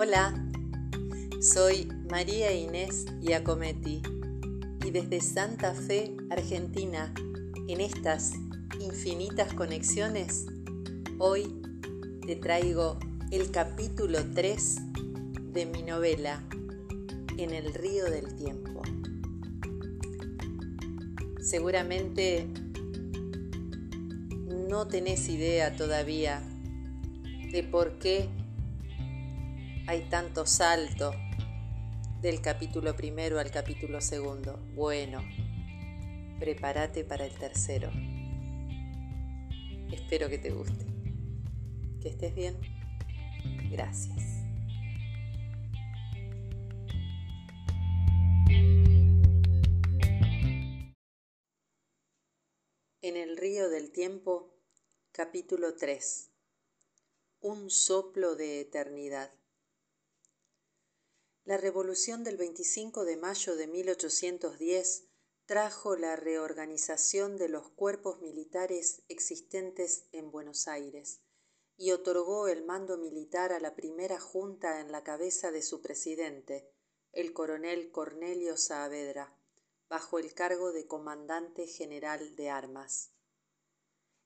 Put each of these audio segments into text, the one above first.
Hola, soy María Inés Iacometti y desde Santa Fe, Argentina, en estas infinitas conexiones, hoy te traigo el capítulo 3 de mi novela En el río del tiempo. Seguramente no tenés idea todavía de por qué hay tanto salto del capítulo primero al capítulo segundo. Bueno, prepárate para el tercero. Espero que te guste. Que estés bien. Gracias. En el río del tiempo, capítulo 3. Un soplo de eternidad. La revolución del 25 de mayo de 1810 trajo la reorganización de los cuerpos militares existentes en Buenos Aires y otorgó el mando militar a la primera junta en la cabeza de su presidente, el coronel Cornelio Saavedra, bajo el cargo de comandante general de armas.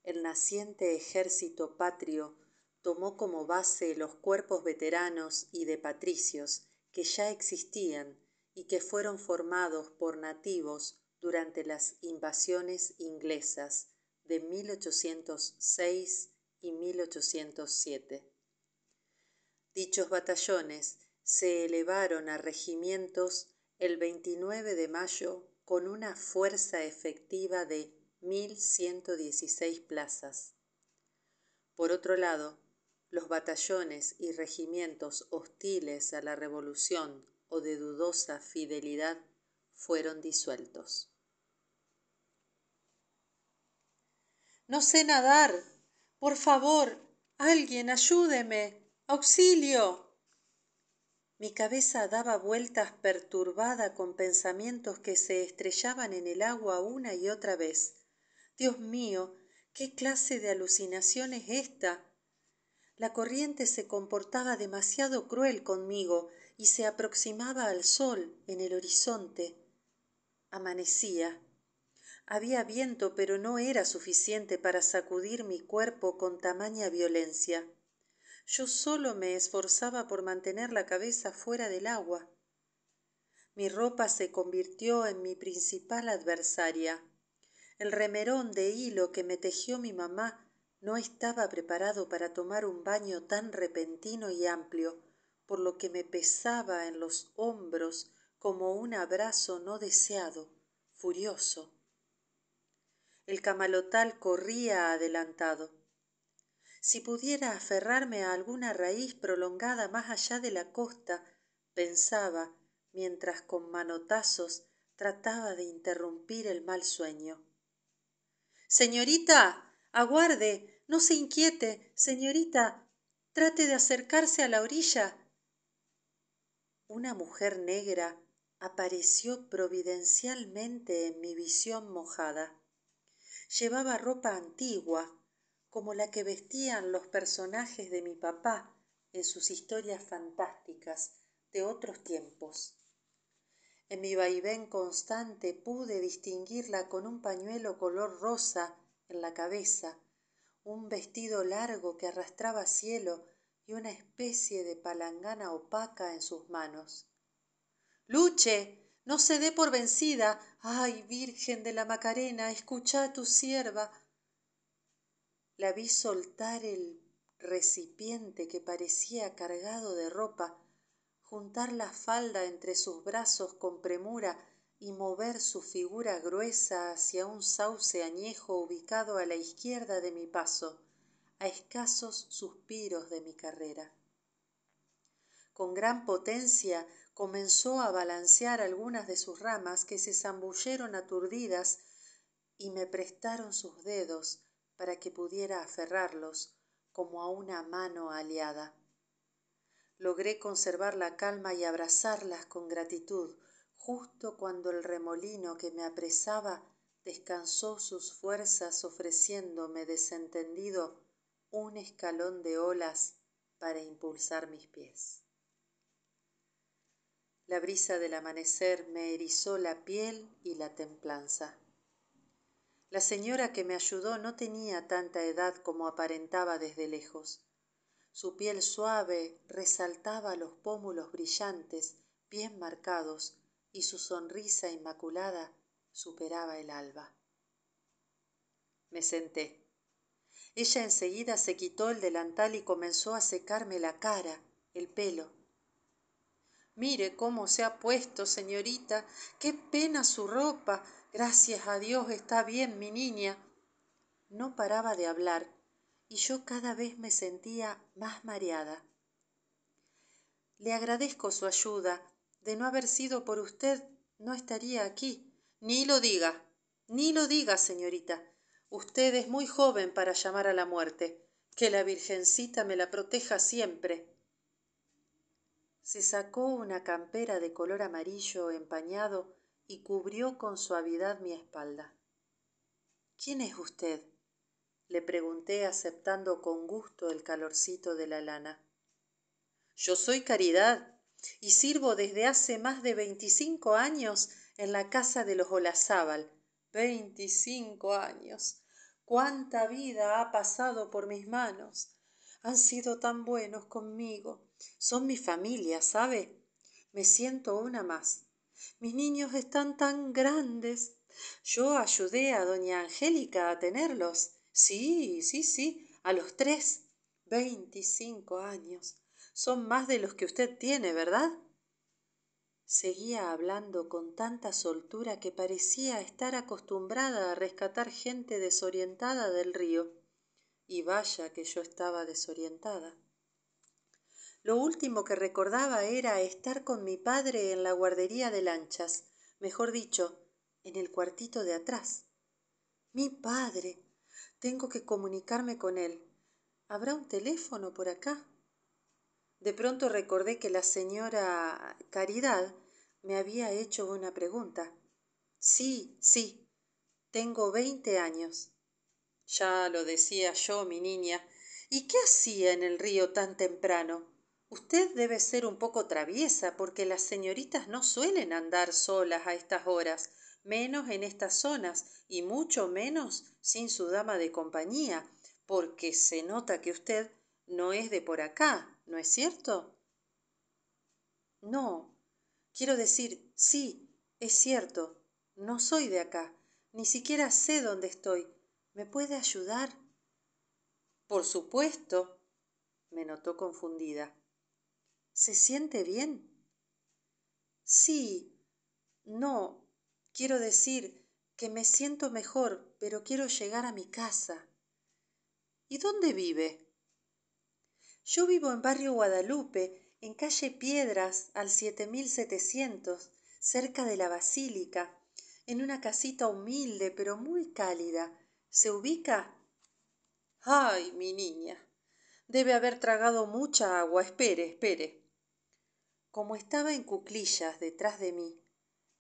El naciente ejército patrio tomó como base los cuerpos veteranos y de patricios que ya existían y que fueron formados por nativos durante las invasiones inglesas de 1806 y 1807. Dichos batallones se elevaron a regimientos el 29 de mayo con una fuerza efectiva de 1.116 plazas. Por otro lado, los batallones y regimientos hostiles a la revolución o de dudosa fidelidad fueron disueltos. No sé nadar. Por favor, alguien, ayúdeme. Auxilio. Mi cabeza daba vueltas perturbada con pensamientos que se estrellaban en el agua una y otra vez. Dios mío, ¿qué clase de alucinación es esta? La corriente se comportaba demasiado cruel conmigo y se aproximaba al sol en el horizonte. Amanecía. Había viento, pero no era suficiente para sacudir mi cuerpo con tamaña violencia. Yo solo me esforzaba por mantener la cabeza fuera del agua. Mi ropa se convirtió en mi principal adversaria. El remerón de hilo que me tejió mi mamá no estaba preparado para tomar un baño tan repentino y amplio, por lo que me pesaba en los hombros como un abrazo no deseado, furioso. El camalotal corría adelantado. Si pudiera aferrarme a alguna raíz prolongada más allá de la costa, pensaba, mientras con manotazos trataba de interrumpir el mal sueño. Señorita, aguarde, no se inquiete, señorita. Trate de acercarse a la orilla. Una mujer negra apareció providencialmente en mi visión mojada. Llevaba ropa antigua, como la que vestían los personajes de mi papá en sus historias fantásticas de otros tiempos. En mi vaivén constante pude distinguirla con un pañuelo color rosa en la cabeza un vestido largo que arrastraba cielo y una especie de palangana opaca en sus manos. Luche, no se dé por vencida. Ay, Virgen de la Macarena, escucha a tu sierva. La vi soltar el recipiente que parecía cargado de ropa, juntar la falda entre sus brazos con premura y mover su figura gruesa hacia un sauce añejo ubicado a la izquierda de mi paso, a escasos suspiros de mi carrera. Con gran potencia comenzó a balancear algunas de sus ramas que se zambulleron aturdidas y me prestaron sus dedos para que pudiera aferrarlos como a una mano aliada. Logré conservar la calma y abrazarlas con gratitud, justo cuando el remolino que me apresaba descansó sus fuerzas ofreciéndome desentendido un escalón de olas para impulsar mis pies. La brisa del amanecer me erizó la piel y la templanza. La señora que me ayudó no tenía tanta edad como aparentaba desde lejos. Su piel suave resaltaba los pómulos brillantes, bien marcados, y su sonrisa inmaculada superaba el alba. Me senté. Ella enseguida se quitó el delantal y comenzó a secarme la cara, el pelo. Mire cómo se ha puesto, señorita. Qué pena su ropa. Gracias a Dios está bien mi niña. No paraba de hablar y yo cada vez me sentía más mareada. Le agradezco su ayuda. De no haber sido por usted, no estaría aquí. Ni lo diga, ni lo diga, señorita. Usted es muy joven para llamar a la muerte. Que la Virgencita me la proteja siempre. Se sacó una campera de color amarillo empañado y cubrió con suavidad mi espalda. ¿Quién es usted? le pregunté aceptando con gusto el calorcito de la lana. Yo soy Caridad y sirvo desde hace más de veinticinco años en la casa de los Olazábal. Veinticinco años. Cuánta vida ha pasado por mis manos. Han sido tan buenos conmigo. Son mi familia, ¿sabe? Me siento una más. Mis niños están tan grandes. Yo ayudé a doña Angélica a tenerlos. Sí, sí, sí, a los tres. Veinticinco años. Son más de los que usted tiene, ¿verdad? Seguía hablando con tanta soltura que parecía estar acostumbrada a rescatar gente desorientada del río. Y vaya que yo estaba desorientada. Lo último que recordaba era estar con mi padre en la guardería de lanchas, mejor dicho, en el cuartito de atrás. Mi padre. Tengo que comunicarme con él. ¿Habrá un teléfono por acá? De pronto recordé que la señora Caridad me había hecho una pregunta. Sí, sí, tengo veinte años. Ya lo decía yo, mi niña. ¿Y qué hacía en el río tan temprano? Usted debe ser un poco traviesa, porque las señoritas no suelen andar solas a estas horas, menos en estas zonas, y mucho menos sin su dama de compañía, porque se nota que usted no es de por acá, ¿no es cierto? No, quiero decir, sí, es cierto, no soy de acá, ni siquiera sé dónde estoy. ¿Me puede ayudar? Por supuesto, me notó confundida. ¿Se siente bien? Sí, no, quiero decir que me siento mejor, pero quiero llegar a mi casa. ¿Y dónde vive? Yo vivo en barrio Guadalupe, en calle Piedras, al 7700, cerca de la Basílica, en una casita humilde pero muy cálida. ¿Se ubica? Ay, mi niña. Debe haber tragado mucha agua. Espere, espere como estaba en cuclillas detrás de mí,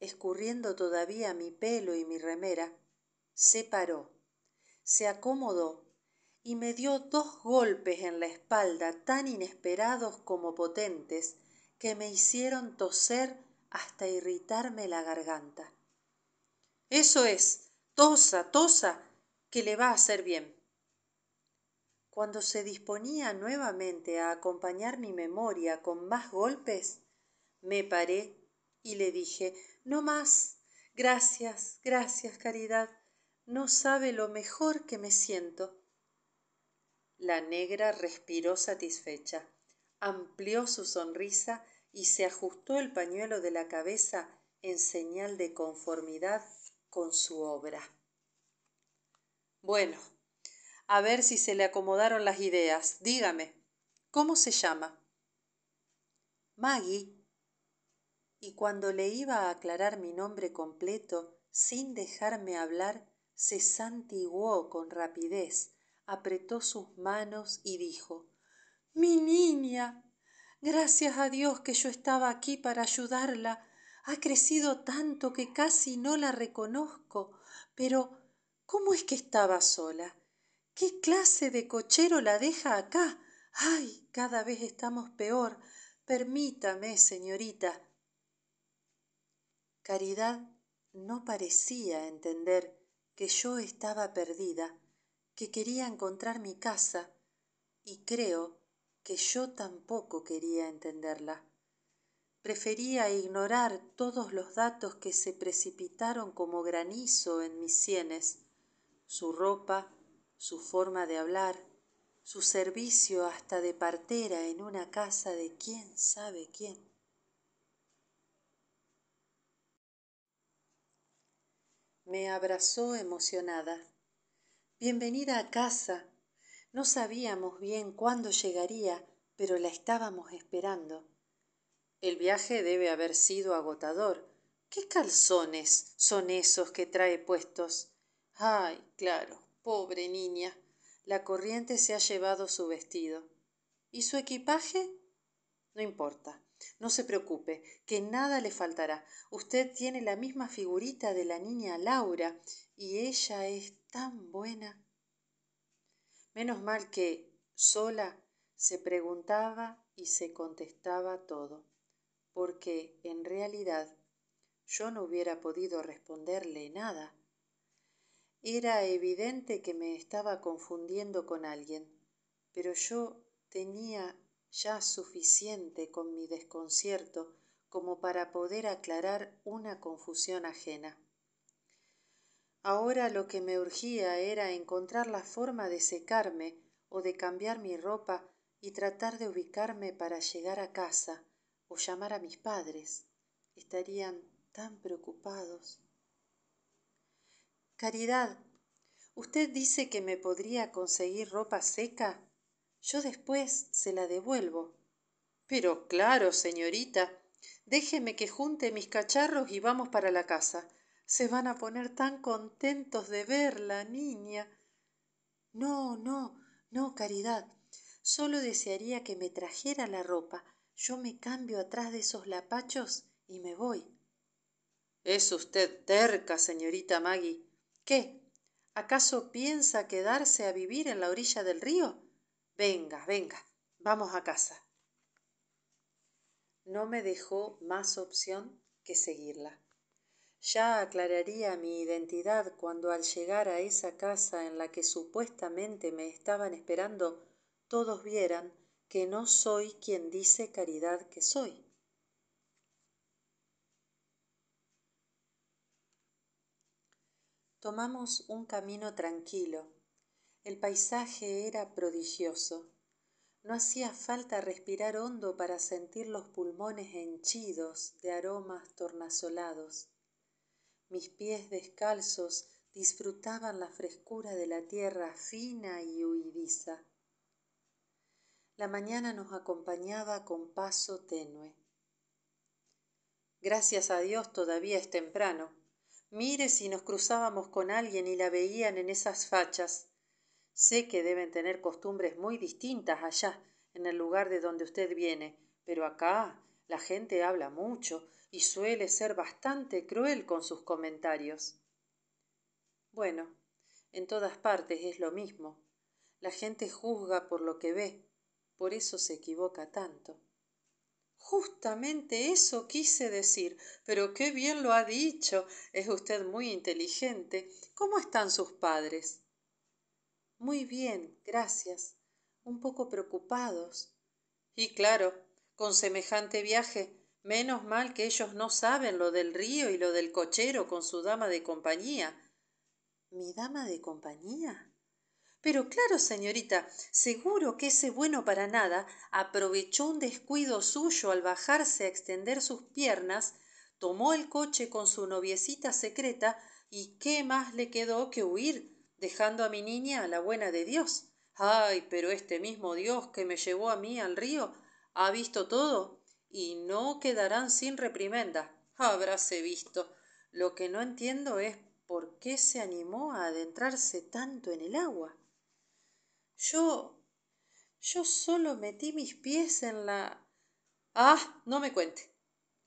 escurriendo todavía mi pelo y mi remera, se paró, se acomodó y me dio dos golpes en la espalda tan inesperados como potentes que me hicieron toser hasta irritarme la garganta. Eso es, tosa, tosa, que le va a hacer bien. Cuando se disponía nuevamente a acompañar mi memoria con más golpes, me paré y le dije, no más. Gracias, gracias, Caridad. No sabe lo mejor que me siento. La negra respiró satisfecha, amplió su sonrisa y se ajustó el pañuelo de la cabeza en señal de conformidad con su obra. Bueno, a ver si se le acomodaron las ideas. Dígame, ¿cómo se llama? Maggie, y cuando le iba a aclarar mi nombre completo, sin dejarme hablar, se santiguó con rapidez, apretó sus manos y dijo Mi niña. Gracias a Dios que yo estaba aquí para ayudarla. Ha crecido tanto que casi no la reconozco. Pero, ¿cómo es que estaba sola? ¿Qué clase de cochero la deja acá? Ay, cada vez estamos peor. Permítame, señorita, Caridad no parecía entender que yo estaba perdida, que quería encontrar mi casa, y creo que yo tampoco quería entenderla. Prefería ignorar todos los datos que se precipitaron como granizo en mis sienes, su ropa, su forma de hablar, su servicio hasta de partera en una casa de quién sabe quién. Me abrazó emocionada. Bienvenida a casa. No sabíamos bien cuándo llegaría, pero la estábamos esperando. El viaje debe haber sido agotador. ¿Qué calzones son esos que trae puestos? Ay, claro, pobre niña. La corriente se ha llevado su vestido. ¿Y su equipaje? No importa. No se preocupe, que nada le faltará. Usted tiene la misma figurita de la niña Laura, y ella es tan buena. Menos mal que, sola, se preguntaba y se contestaba todo porque en realidad yo no hubiera podido responderle nada. Era evidente que me estaba confundiendo con alguien, pero yo tenía ya suficiente con mi desconcierto como para poder aclarar una confusión ajena. Ahora lo que me urgía era encontrar la forma de secarme o de cambiar mi ropa y tratar de ubicarme para llegar a casa, o llamar a mis padres. Estarían tan preocupados. Caridad, ¿usted dice que me podría conseguir ropa seca? Yo después se la devuelvo. Pero claro, señorita, déjeme que junte mis cacharros y vamos para la casa. Se van a poner tan contentos de verla, niña. No, no, no, Caridad. Solo desearía que me trajera la ropa yo me cambio atrás de esos lapachos y me voy. Es usted terca, señorita Maggie. ¿Qué? ¿Acaso piensa quedarse a vivir en la orilla del río? Venga, venga, vamos a casa. No me dejó más opción que seguirla. Ya aclararía mi identidad cuando al llegar a esa casa en la que supuestamente me estaban esperando todos vieran que no soy quien dice caridad que soy. Tomamos un camino tranquilo. El paisaje era prodigioso. No hacía falta respirar hondo para sentir los pulmones henchidos de aromas tornasolados. Mis pies descalzos disfrutaban la frescura de la tierra fina y huidiza. La mañana nos acompañaba con paso tenue. Gracias a Dios todavía es temprano. Mire si nos cruzábamos con alguien y la veían en esas fachas. Sé que deben tener costumbres muy distintas allá, en el lugar de donde usted viene, pero acá la gente habla mucho y suele ser bastante cruel con sus comentarios. Bueno, en todas partes es lo mismo. La gente juzga por lo que ve, por eso se equivoca tanto. Justamente eso quise decir, pero qué bien lo ha dicho. Es usted muy inteligente. ¿Cómo están sus padres? Muy bien, gracias. Un poco preocupados. Y claro, con semejante viaje, menos mal que ellos no saben lo del río y lo del cochero con su dama de compañía. ¿Mi dama de compañía? Pero claro, señorita, seguro que ese bueno para nada aprovechó un descuido suyo al bajarse a extender sus piernas, tomó el coche con su noviecita secreta y qué más le quedó que huir, dejando a mi niña a la buena de Dios. Ay, pero este mismo Dios que me llevó a mí al río ha visto todo y no quedarán sin reprimenda. Habráse visto. Lo que no entiendo es por qué se animó a adentrarse tanto en el agua. Yo. yo solo metí mis pies en la. Ah, no me cuente.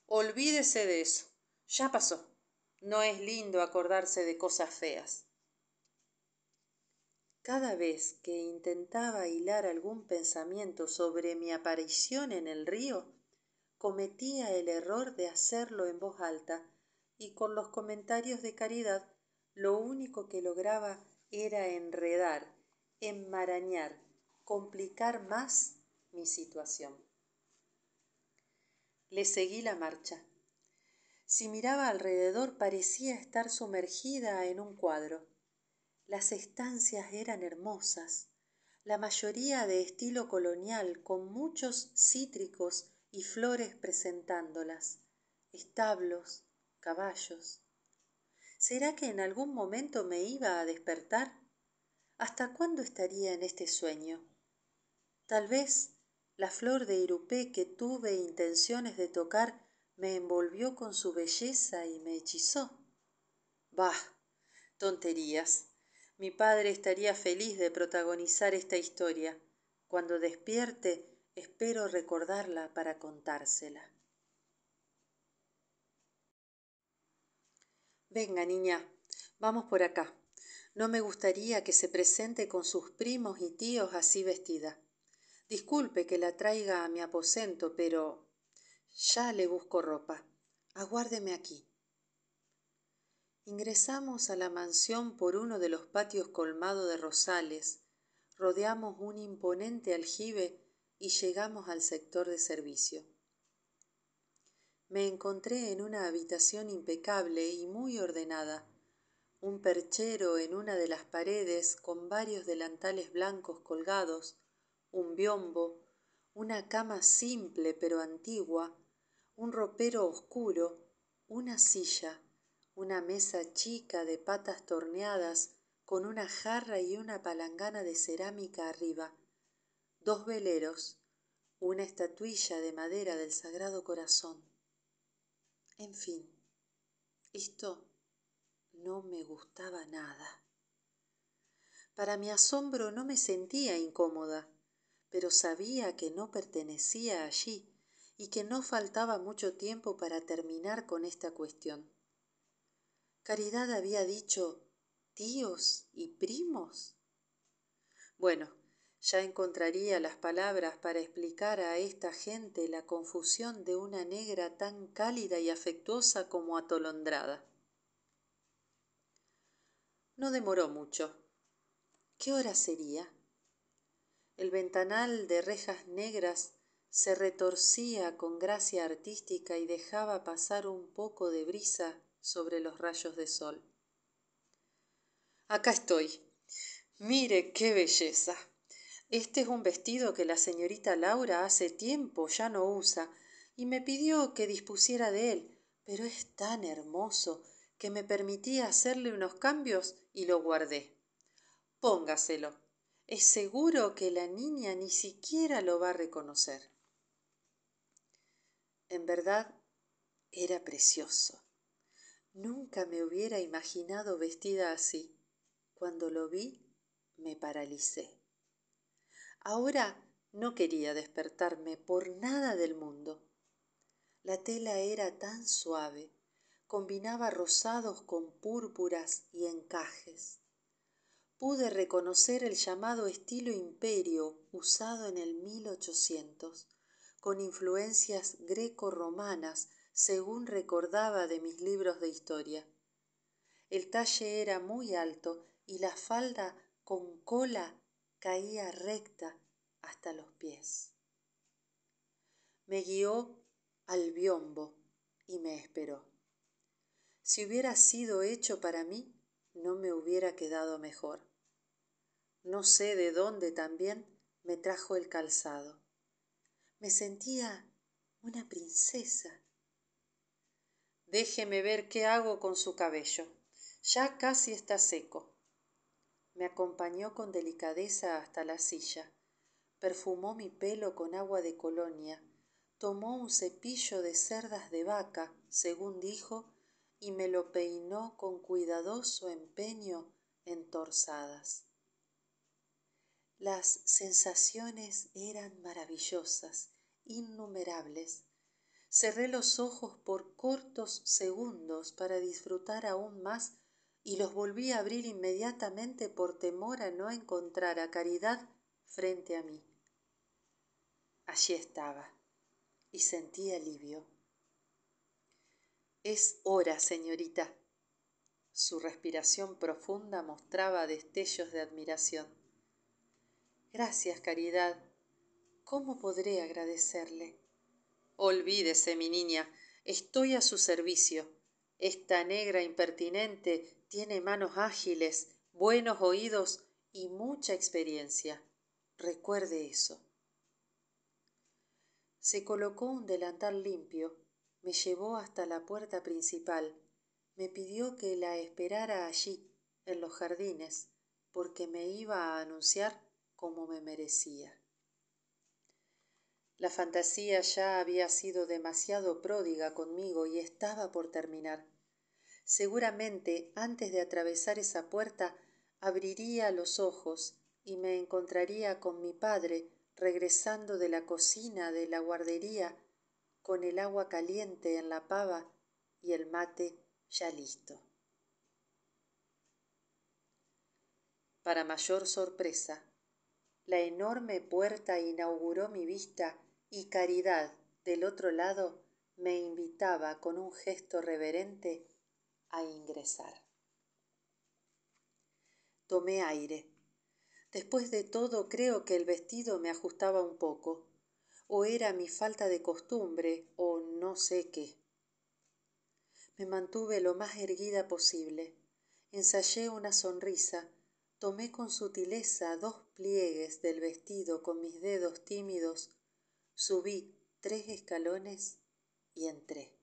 Olvídese de eso. Ya pasó. No es lindo acordarse de cosas feas. Cada vez que intentaba hilar algún pensamiento sobre mi aparición en el río, cometía el error de hacerlo en voz alta, y con los comentarios de caridad lo único que lograba era enredar, enmarañar, complicar más mi situación. Le seguí la marcha. Si miraba alrededor parecía estar sumergida en un cuadro. Las estancias eran hermosas, la mayoría de estilo colonial, con muchos cítricos y flores presentándolas, establos, caballos. ¿Será que en algún momento me iba a despertar? ¿Hasta cuándo estaría en este sueño? Tal vez la flor de irupé que tuve intenciones de tocar me envolvió con su belleza y me hechizó. Bah, tonterías. Mi padre estaría feliz de protagonizar esta historia. Cuando despierte, espero recordarla para contársela. Venga, niña, vamos por acá. No me gustaría que se presente con sus primos y tíos así vestida. Disculpe que la traiga a mi aposento, pero ya le busco ropa. Aguárdeme aquí. Ingresamos a la mansión por uno de los patios colmados de rosales, rodeamos un imponente aljibe y llegamos al sector de servicio. Me encontré en una habitación impecable y muy ordenada, un perchero en una de las paredes con varios delantales blancos colgados, un biombo, una cama simple pero antigua, un ropero oscuro, una silla, una mesa chica de patas torneadas con una jarra y una palangana de cerámica arriba, dos veleros, una estatuilla de madera del Sagrado Corazón. En fin, esto no me gustaba nada. Para mi asombro no me sentía incómoda pero sabía que no pertenecía allí y que no faltaba mucho tiempo para terminar con esta cuestión. Caridad había dicho tíos y primos. Bueno, ya encontraría las palabras para explicar a esta gente la confusión de una negra tan cálida y afectuosa como atolondrada. No demoró mucho. ¿Qué hora sería? El ventanal de rejas negras se retorcía con gracia artística y dejaba pasar un poco de brisa sobre los rayos de sol. Acá estoy. Mire qué belleza. Este es un vestido que la señorita Laura hace tiempo ya no usa y me pidió que dispusiera de él, pero es tan hermoso que me permití hacerle unos cambios y lo guardé. Póngaselo es seguro que la niña ni siquiera lo va a reconocer. En verdad, era precioso. Nunca me hubiera imaginado vestida así. Cuando lo vi, me paralicé. Ahora no quería despertarme por nada del mundo. La tela era tan suave, combinaba rosados con púrpuras y encajes pude reconocer el llamado estilo imperio usado en el 1800, con influencias greco-romanas, según recordaba de mis libros de historia. El talle era muy alto y la falda con cola caía recta hasta los pies. Me guió al biombo y me esperó. Si hubiera sido hecho para mí, no me hubiera quedado mejor. No sé de dónde también me trajo el calzado. Me sentía una princesa. Déjeme ver qué hago con su cabello. Ya casi está seco. Me acompañó con delicadeza hasta la silla. Perfumó mi pelo con agua de colonia. Tomó un cepillo de cerdas de vaca, según dijo, y me lo peinó con cuidadoso empeño en torsadas. Las sensaciones eran maravillosas, innumerables. Cerré los ojos por cortos segundos para disfrutar aún más y los volví a abrir inmediatamente por temor a no encontrar a Caridad frente a mí. Allí estaba y sentí alivio. Es hora, señorita. Su respiración profunda mostraba destellos de admiración. Gracias, Caridad. ¿Cómo podré agradecerle? Olvídese, mi niña, estoy a su servicio. Esta negra impertinente tiene manos ágiles, buenos oídos y mucha experiencia. Recuerde eso. Se colocó un delantal limpio, me llevó hasta la puerta principal, me pidió que la esperara allí, en los jardines, porque me iba a anunciar como me merecía. La fantasía ya había sido demasiado pródiga conmigo y estaba por terminar. Seguramente antes de atravesar esa puerta abriría los ojos y me encontraría con mi padre regresando de la cocina de la guardería con el agua caliente en la pava y el mate ya listo. Para mayor sorpresa, la enorme puerta inauguró mi vista y Caridad del otro lado me invitaba con un gesto reverente a ingresar. Tomé aire. Después de todo creo que el vestido me ajustaba un poco, o era mi falta de costumbre, o no sé qué. Me mantuve lo más erguida posible, ensayé una sonrisa, tomé con sutileza dos pliegues del vestido con mis dedos tímidos, subí tres escalones y entré.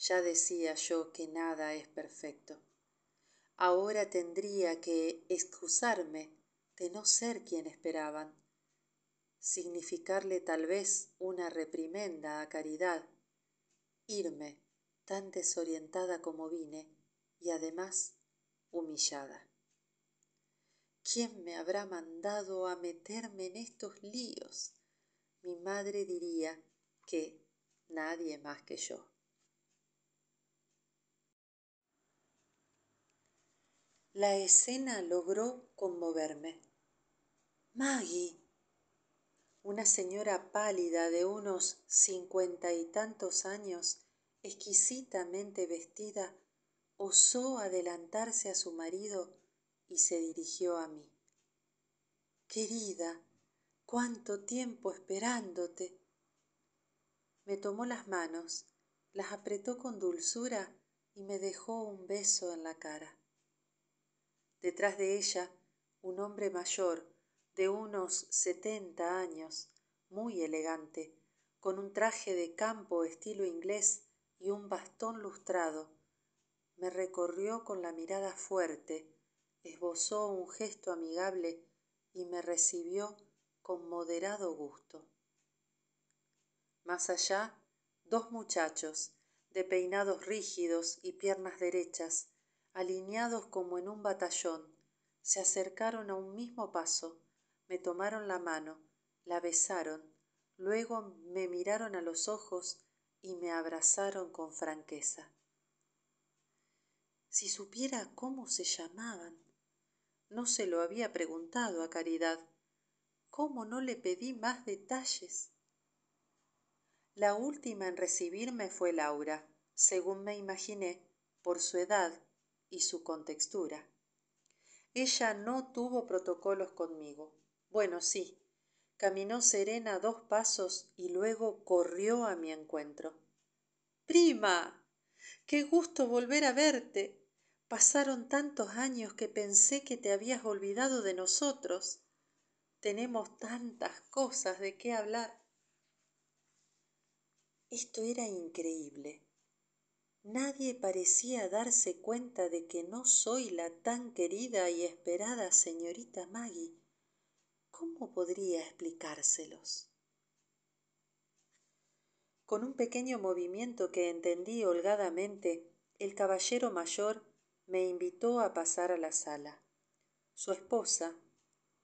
Ya decía yo que nada es perfecto. Ahora tendría que excusarme de no ser quien esperaban, significarle tal vez una reprimenda a Caridad, irme tan desorientada como vine y además humillada. ¿Quién me habrá mandado a meterme en estos líos? Mi madre diría que nadie más que yo. La escena logró conmoverme. Maggie, una señora pálida de unos cincuenta y tantos años, exquisitamente vestida, osó adelantarse a su marido y se dirigió a mí. Querida, cuánto tiempo esperándote. Me tomó las manos, las apretó con dulzura y me dejó un beso en la cara. Detrás de ella, un hombre mayor, de unos setenta años, muy elegante, con un traje de campo estilo inglés y un bastón lustrado, me recorrió con la mirada fuerte, esbozó un gesto amigable y me recibió con moderado gusto. Más allá, dos muchachos, de peinados rígidos y piernas derechas, alineados como en un batallón, se acercaron a un mismo paso, me tomaron la mano, la besaron, luego me miraron a los ojos y me abrazaron con franqueza. Si supiera cómo se llamaban, no se lo había preguntado a Caridad. ¿Cómo no le pedí más detalles? La última en recibirme fue Laura, según me imaginé, por su edad y su contextura. Ella no tuvo protocolos conmigo. Bueno, sí, caminó serena dos pasos y luego corrió a mi encuentro. Prima, qué gusto volver a verte. Pasaron tantos años que pensé que te habías olvidado de nosotros. Tenemos tantas cosas de qué hablar. Esto era increíble. Nadie parecía darse cuenta de que no soy la tan querida y esperada señorita Maggie. ¿Cómo podría explicárselos? Con un pequeño movimiento que entendí holgadamente, el caballero mayor me invitó a pasar a la sala. Su esposa,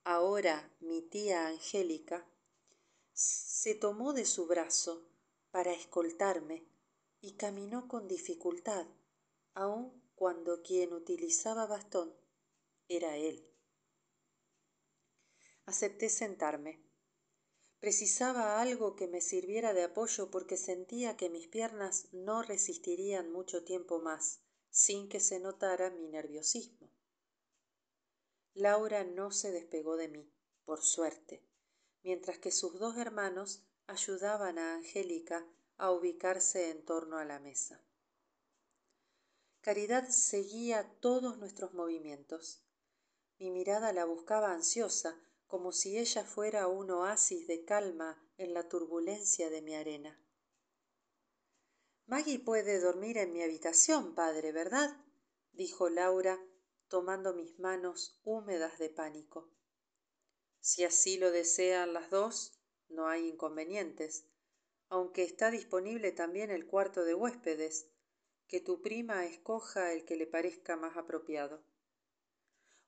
ahora mi tía Angélica, se tomó de su brazo para escoltarme y caminó con dificultad, aun cuando quien utilizaba bastón era él. Acepté sentarme. Precisaba algo que me sirviera de apoyo porque sentía que mis piernas no resistirían mucho tiempo más sin que se notara mi nerviosismo. Laura no se despegó de mí, por suerte, mientras que sus dos hermanos ayudaban a Angélica a ubicarse en torno a la mesa. Caridad seguía todos nuestros movimientos. Mi mirada la buscaba ansiosa, como si ella fuera un oasis de calma en la turbulencia de mi arena. Maggie puede dormir en mi habitación, padre, ¿verdad? dijo Laura, tomando mis manos húmedas de pánico. Si así lo desean las dos, no hay inconvenientes, aunque está disponible también el cuarto de huéspedes, que tu prima escoja el que le parezca más apropiado.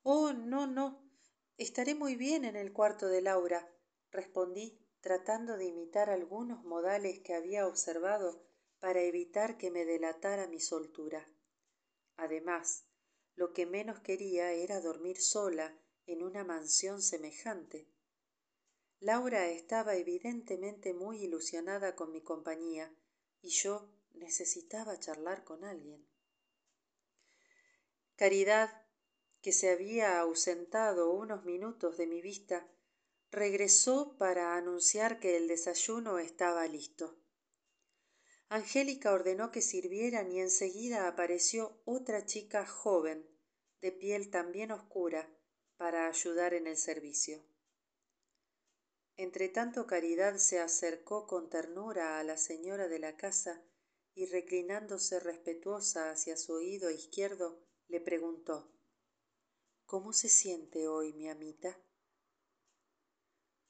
Oh, no, no. Estaré muy bien en el cuarto de Laura, respondí, tratando de imitar algunos modales que había observado para evitar que me delatara mi soltura. Además, lo que menos quería era dormir sola en una mansión semejante. Laura estaba evidentemente muy ilusionada con mi compañía y yo necesitaba charlar con alguien. Caridad, que se había ausentado unos minutos de mi vista, regresó para anunciar que el desayuno estaba listo. Angélica ordenó que sirvieran y enseguida apareció otra chica joven, de piel también oscura, para ayudar en el servicio. Entretanto Caridad se acercó con ternura a la señora de la casa y reclinándose respetuosa hacia su oído izquierdo, le preguntó ¿Cómo se siente hoy, mi amita?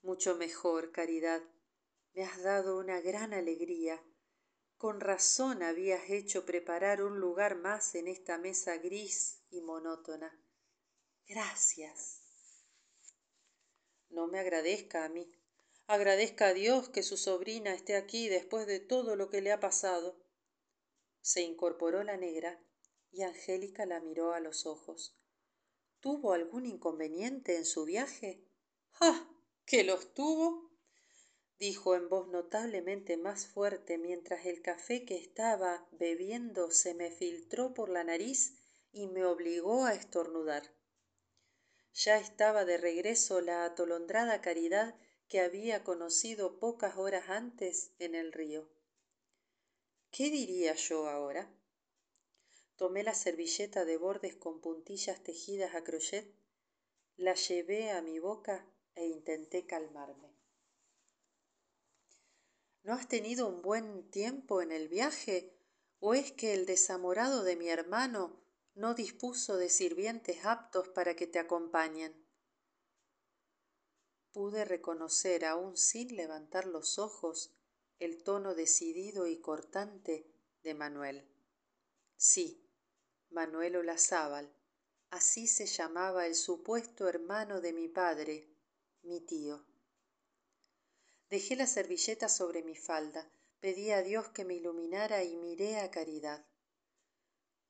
Mucho mejor, Caridad. Me has dado una gran alegría. Con razón habías hecho preparar un lugar más en esta mesa gris y monótona. Gracias. No me agradezca a mí. Agradezca a Dios que su sobrina esté aquí después de todo lo que le ha pasado. Se incorporó la negra y Angélica la miró a los ojos. ¿Tuvo algún inconveniente en su viaje? ¡Ah! ¿Que los tuvo? dijo en voz notablemente más fuerte mientras el café que estaba bebiendo se me filtró por la nariz y me obligó a estornudar. Ya estaba de regreso la atolondrada caridad que había conocido pocas horas antes en el río. ¿Qué diría yo ahora? Tomé la servilleta de bordes con puntillas tejidas a crochet, la llevé a mi boca e intenté calmarme. ¿No has tenido un buen tiempo en el viaje? ¿O es que el desamorado de mi hermano no dispuso de sirvientes aptos para que te acompañen? Pude reconocer, aún sin levantar los ojos, el tono decidido y cortante de Manuel. Sí, Manuel Olazábal, así se llamaba el supuesto hermano de mi padre, mi tío. Dejé la servilleta sobre mi falda, pedí a Dios que me iluminara y miré a Caridad.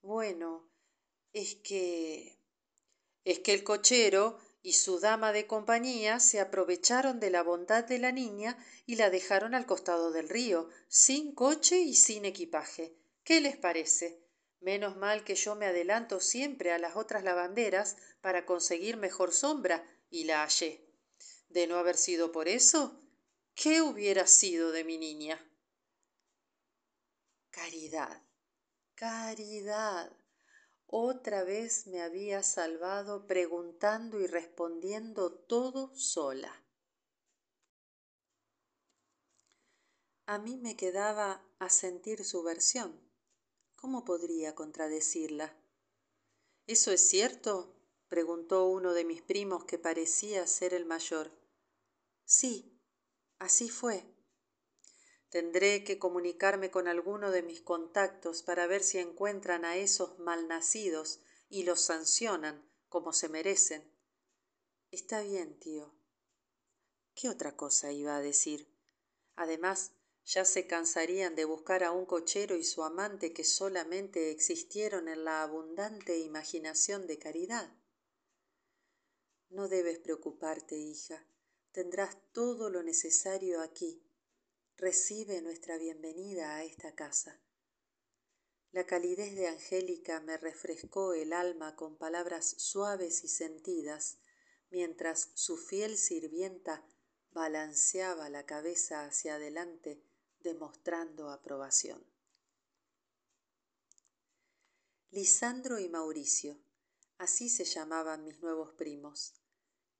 Bueno, es que... es que el cochero y su dama de compañía se aprovecharon de la bondad de la niña y la dejaron al costado del río, sin coche y sin equipaje. ¿Qué les parece? Menos mal que yo me adelanto siempre a las otras lavanderas para conseguir mejor sombra, y la hallé. De no haber sido por eso, ¿qué hubiera sido de mi niña? Caridad, caridad. Otra vez me había salvado preguntando y respondiendo todo sola. A mí me quedaba a sentir su versión ¿Cómo podría contradecirla? ¿Eso es cierto? preguntó uno de mis primos que parecía ser el mayor. Sí, así fue. Tendré que comunicarme con alguno de mis contactos para ver si encuentran a esos malnacidos y los sancionan como se merecen. Está bien, tío. ¿Qué otra cosa iba a decir? Además, ya se cansarían de buscar a un cochero y su amante que solamente existieron en la abundante imaginación de caridad. No debes preocuparte, hija. tendrás todo lo necesario aquí. Recibe nuestra bienvenida a esta casa. La calidez de Angélica me refrescó el alma con palabras suaves y sentidas, mientras su fiel sirvienta balanceaba la cabeza hacia adelante, demostrando aprobación. Lisandro y Mauricio, así se llamaban mis nuevos primos.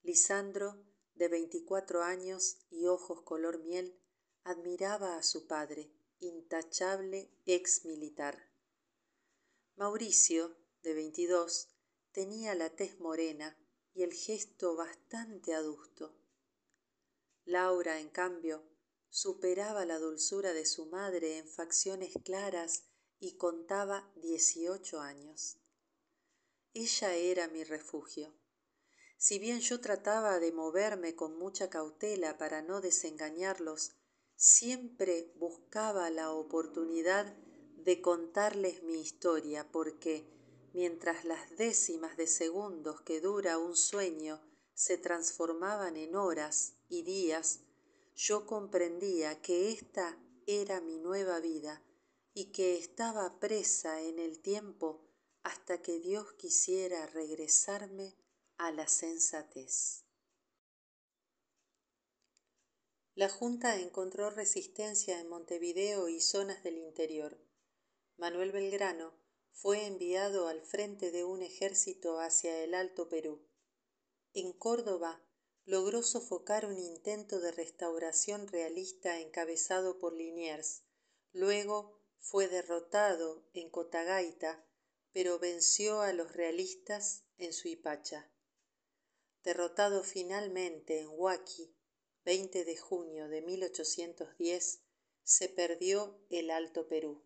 Lisandro, de veinticuatro años y ojos color miel, admiraba a su padre, intachable ex militar. Mauricio, de veintidós, tenía la tez morena y el gesto bastante adusto. Laura, en cambio, superaba la dulzura de su madre en facciones claras y contaba dieciocho años. Ella era mi refugio. Si bien yo trataba de moverme con mucha cautela para no desengañarlos, siempre buscaba la oportunidad de contarles mi historia, porque mientras las décimas de segundos que dura un sueño se transformaban en horas y días, yo comprendía que esta era mi nueva vida y que estaba presa en el tiempo hasta que Dios quisiera regresarme a la sensatez. La Junta encontró resistencia en Montevideo y zonas del interior. Manuel Belgrano fue enviado al frente de un ejército hacia el Alto Perú. En Córdoba logró sofocar un intento de restauración realista encabezado por Liniers. Luego fue derrotado en Cotagaita, pero venció a los realistas en Suipacha. Derrotado finalmente en Huaki, 20 de junio de 1810, se perdió el Alto Perú.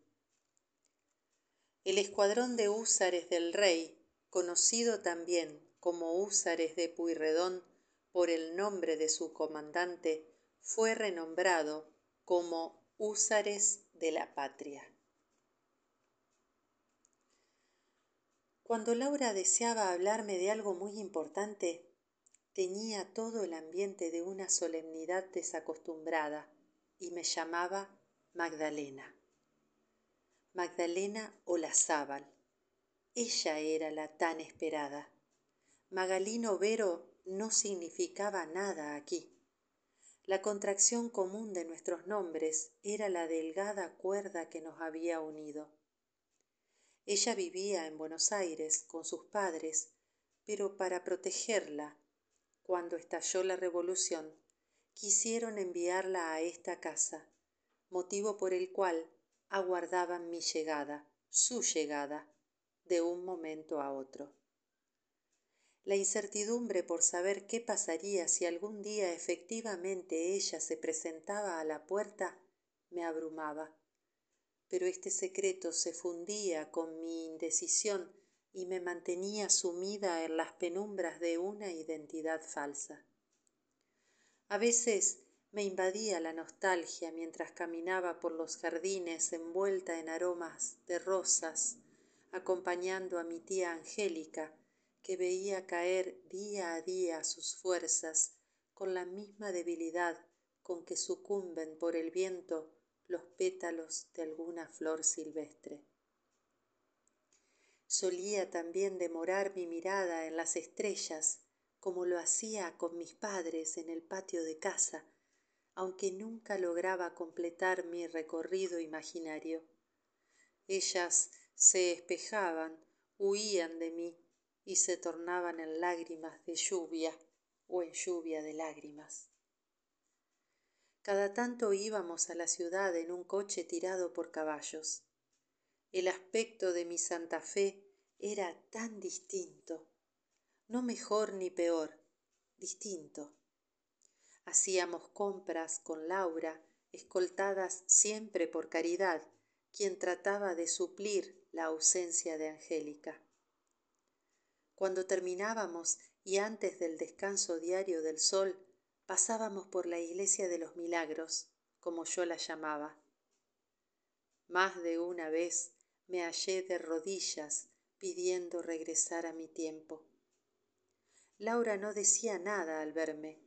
El escuadrón de húsares del rey, conocido también como húsares de Puyredón por el nombre de su comandante, fue renombrado como húsares de la patria. Cuando Laura deseaba hablarme de algo muy importante, tenía todo el ambiente de una solemnidad desacostumbrada y me llamaba Magdalena. Magdalena Olazábal. Ella era la tan esperada. Magalino Vero no significaba nada aquí. La contracción común de nuestros nombres era la delgada cuerda que nos había unido. Ella vivía en Buenos Aires con sus padres, pero para protegerla, cuando estalló la revolución, quisieron enviarla a esta casa, motivo por el cual aguardaban mi llegada, su llegada, de un momento a otro. La incertidumbre por saber qué pasaría si algún día efectivamente ella se presentaba a la puerta me abrumaba. Pero este secreto se fundía con mi indecisión y me mantenía sumida en las penumbras de una identidad falsa. A veces me invadía la nostalgia mientras caminaba por los jardines envuelta en aromas de rosas, acompañando a mi tía Angélica, que veía caer día a día sus fuerzas con la misma debilidad con que sucumben por el viento los pétalos de alguna flor silvestre. Solía también demorar mi mirada en las estrellas, como lo hacía con mis padres en el patio de casa, aunque nunca lograba completar mi recorrido imaginario. Ellas se espejaban, huían de mí y se tornaban en lágrimas de lluvia o en lluvia de lágrimas. Cada tanto íbamos a la ciudad en un coche tirado por caballos. El aspecto de mi Santa Fe era tan distinto, no mejor ni peor, distinto. Hacíamos compras con Laura, escoltadas siempre por Caridad, quien trataba de suplir la ausencia de Angélica. Cuando terminábamos y antes del descanso diario del sol, pasábamos por la iglesia de los milagros, como yo la llamaba. Más de una vez me hallé de rodillas pidiendo regresar a mi tiempo. Laura no decía nada al verme,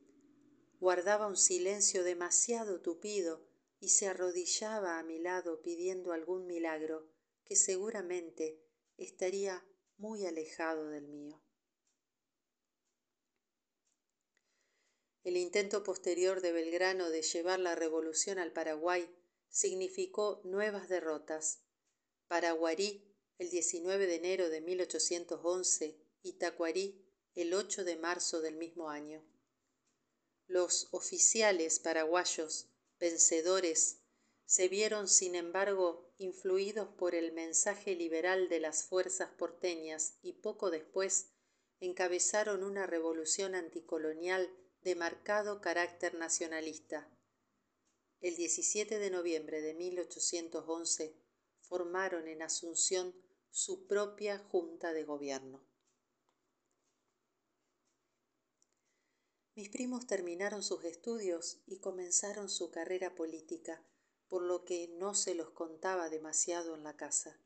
guardaba un silencio demasiado tupido y se arrodillaba a mi lado pidiendo algún milagro que seguramente estaría muy alejado del mío. El intento posterior de belgrano de llevar la revolución al paraguay significó nuevas derrotas paraguarí el de enero de y tacuarí el de marzo del mismo año. Los oficiales paraguayos vencedores se vieron sin embargo influidos por el mensaje liberal de las fuerzas porteñas y poco después encabezaron una revolución anticolonial de marcado carácter nacionalista. El de noviembre de formaron en asunción su propia junta de gobierno. Mis primos terminaron sus estudios y comenzaron su carrera política por lo que no se los contaba demasiado en la casa.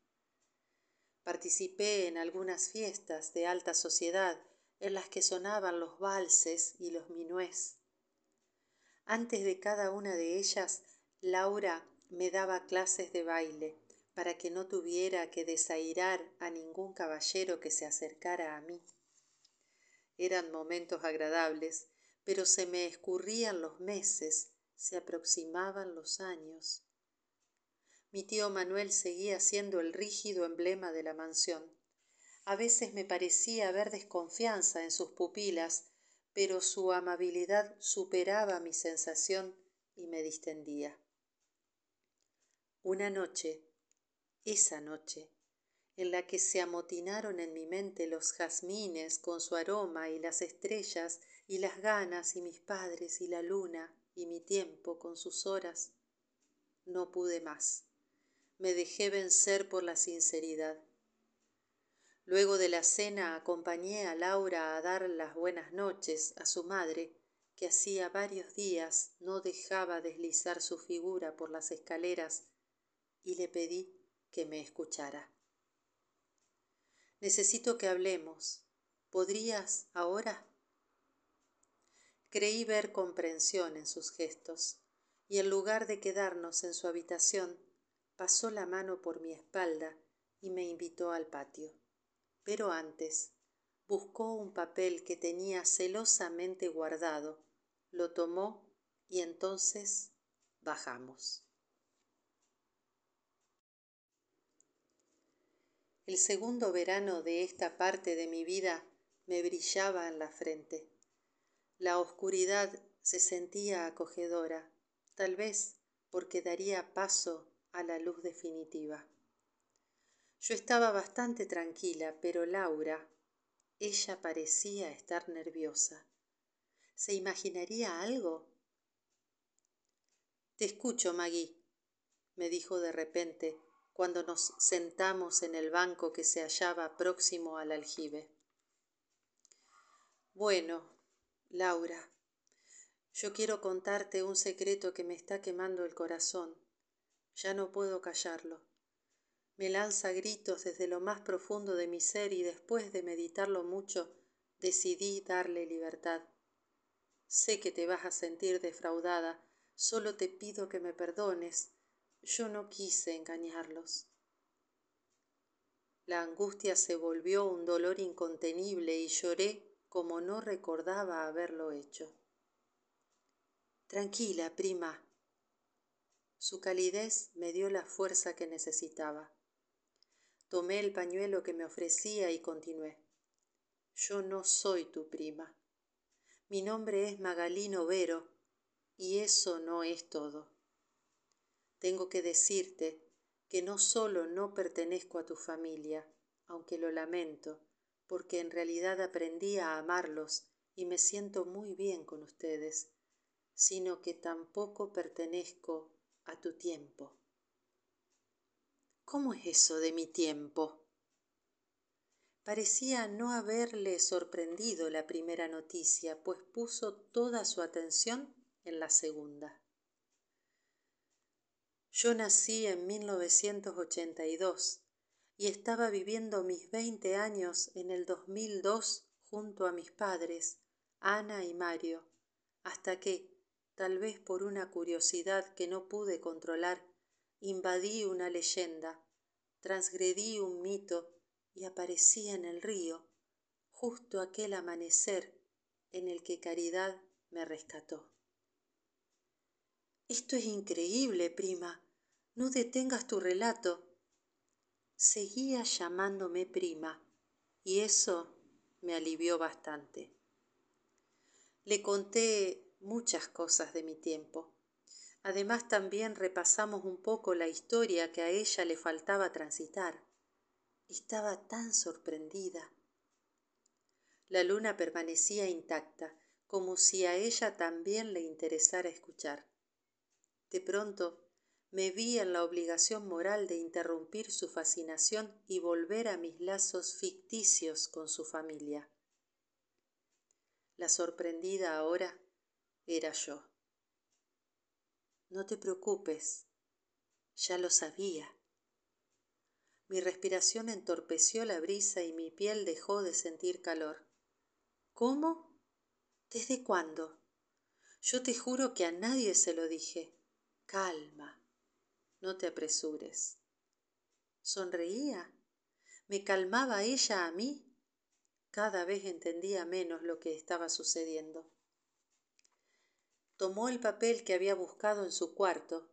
Participé en algunas fiestas de alta sociedad en las que sonaban los valses y los minués. Antes de cada una de ellas laura me daba clases de baile para que no tuviera que desairar a ningún caballero que se acercara a mí. Eran momentos agradables pero se me escurrían los meses se aproximaban los años. Mi tío manuel seguía siendo el rígido emblema de la mansión. A veces me parecía ver desconfianza en sus pupilas pero su amabilidad superaba mi sensación y me distendía. Una noche esa noche en la que se amotinaron en mi mente los jazmines con su aroma y las estrellas y las ganas y mis padres y la luna y mi tiempo con sus horas. No pude más. Me dejé vencer por la sinceridad. Luego de la cena acompañé a laura a dar las buenas noches a su madre que hacía varios días no dejaba deslizar su figura por las escaleras y le pedí que me escuchara. Necesito que hablemos. Podrías ahora creí ver comprensión en sus gestos y en lugar de quedarnos en su habitación pasó la mano por mi espalda y me invitó al patio. Pero antes buscó un papel que tenía celosamente guardado lo tomó y entonces bajamos el segundo verano de esta parte de mi vida me brillaba en la frente. La oscuridad se sentía acogedora tal vez porque daría paso a la luz definitiva. Yo estaba bastante tranquila pero laura ella parecía estar nerviosa. Se imaginaría algo te escucho magui me dijo de repente cuando nos sentamos en el banco que se hallaba próximo al aljibe. Bueno laura yo quiero contarte un secreto que me está quemando el corazón. Ya no puedo callarlo. Me lanza gritos desde lo más profundo de mi ser y después de meditarlo mucho decidí darle libertad. Sé que te vas a sentir defraudada. Sólo te pido que me perdones yo no quise engañarlos. La angustia se volvió un dolor incontenible y lloré como no recordaba haberlo hecho. Tranquila prima. Su calidez me dio la fuerza que necesitaba. Tomé el pañuelo que me ofrecía y continué. Yo no soy tu prima. Mi nombre es magalí Vero y eso no es todo tengo que decirte que no sólo no pertenezco a tu familia aunque lo lamento porque en realidad aprendí a amarlos y me siento muy bien con ustedes sino que tampoco pertenezco a tu tiempo. Cómo es eso de mi tiempo parecía no haberle sorprendido la primera noticia pues puso toda su atención en la segunda yo nací en y estaba viviendo mis veinte años en el junto a mis padres ana y mario hasta que, tal vez por una curiosidad que no pude controlar, invadí una leyenda, transgredí un mito y aparecí en el río, justo aquel amanecer en el que Caridad me rescató. Esto es increíble, prima. No detengas tu relato. Seguía llamándome prima, y eso me alivió bastante. Le conté muchas cosas de mi tiempo. Además también repasamos un poco la historia que a ella le faltaba transitar. Estaba tan sorprendida. La luna permanecía intacta, como si a ella también le interesara escuchar. De pronto me vi en la obligación moral de interrumpir su fascinación y volver a mis lazos ficticios con su familia. La sorprendida ahora era yo. No te preocupes, ya lo sabía. Mi respiración entorpeció la brisa y mi piel dejó de sentir calor. ¿Cómo? ¿Desde cuándo? Yo te juro que a nadie se lo dije. Calma, no te apresures. Sonreía. ¿Me calmaba ella a mí? Cada vez entendía menos lo que estaba sucediendo. Tomó el papel que había buscado en su cuarto,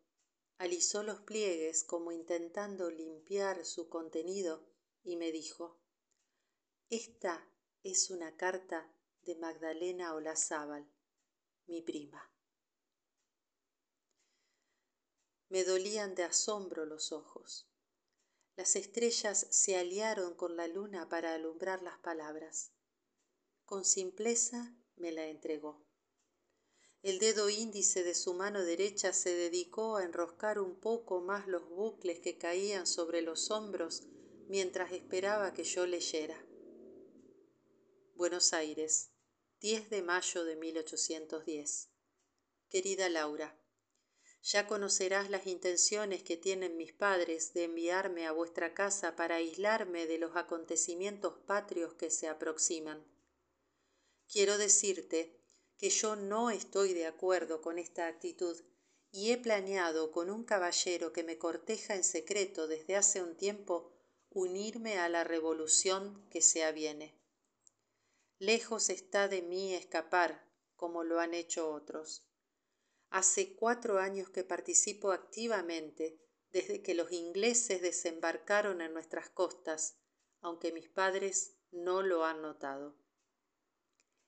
alisó los pliegues como intentando limpiar su contenido y me dijo, Esta es una carta de Magdalena Olazábal, mi prima. Me dolían de asombro los ojos. Las estrellas se aliaron con la luna para alumbrar las palabras. Con simpleza me la entregó. El dedo índice de su mano derecha se dedicó a enroscar un poco más los bucles que caían sobre los hombros mientras esperaba que yo leyera. Buenos Aires, 10 de mayo de 1810. Querida Laura, ya conocerás las intenciones que tienen mis padres de enviarme a vuestra casa para aislarme de los acontecimientos patrios que se aproximan. Quiero decirte que yo no estoy de acuerdo con esta actitud y he planeado con un caballero que me corteja en secreto desde hace un tiempo unirme a la revolución que se aviene. Lejos está de mí escapar como lo han hecho otros. Hace cuatro años que participo activamente desde que los ingleses desembarcaron en nuestras costas, aunque mis padres no lo han notado.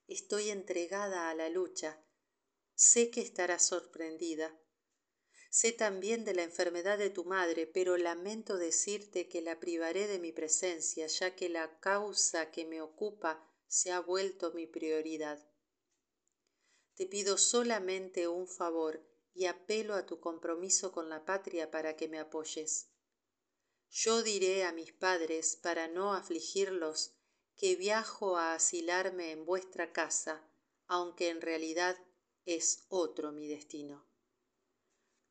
Estoy entregada a la lucha. Sé que estarás sorprendida. Sé también de la enfermedad de tu madre, pero lamento decirte que la privaré de mi presencia, ya que la causa que me ocupa se ha vuelto mi prioridad. Te pido solamente un favor y apelo a tu compromiso con la patria para que me apoyes. Yo diré a mis padres, para no afligirlos, que viajo a asilarme en vuestra casa, aunque en realidad es otro mi destino.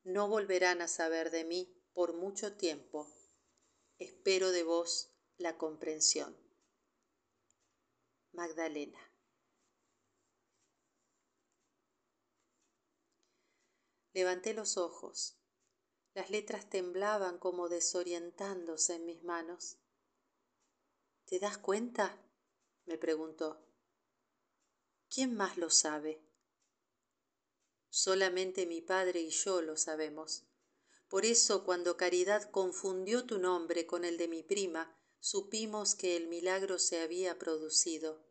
No volverán a saber de mí por mucho tiempo. Espero de vos la comprensión. Magdalena. Levanté los ojos. Las letras temblaban como desorientándose en mis manos. ¿Te das cuenta? me preguntó. ¿Quién más lo sabe? Solamente mi padre y yo lo sabemos. Por eso cuando Caridad confundió tu nombre con el de mi prima, supimos que el milagro se había producido.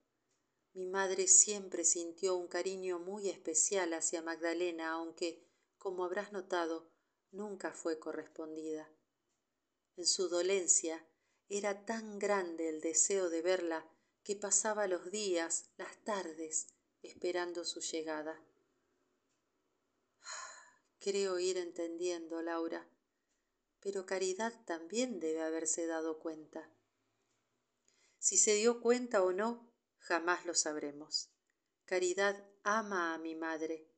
Mi madre siempre sintió un cariño muy especial hacia Magdalena, aunque como habrás notado, nunca fue correspondida. En su dolencia era tan grande el deseo de verla que pasaba los días, las tardes, esperando su llegada. Creo ir entendiendo, Laura, pero Caridad también debe haberse dado cuenta. Si se dio cuenta o no, jamás lo sabremos. Caridad ama a mi madre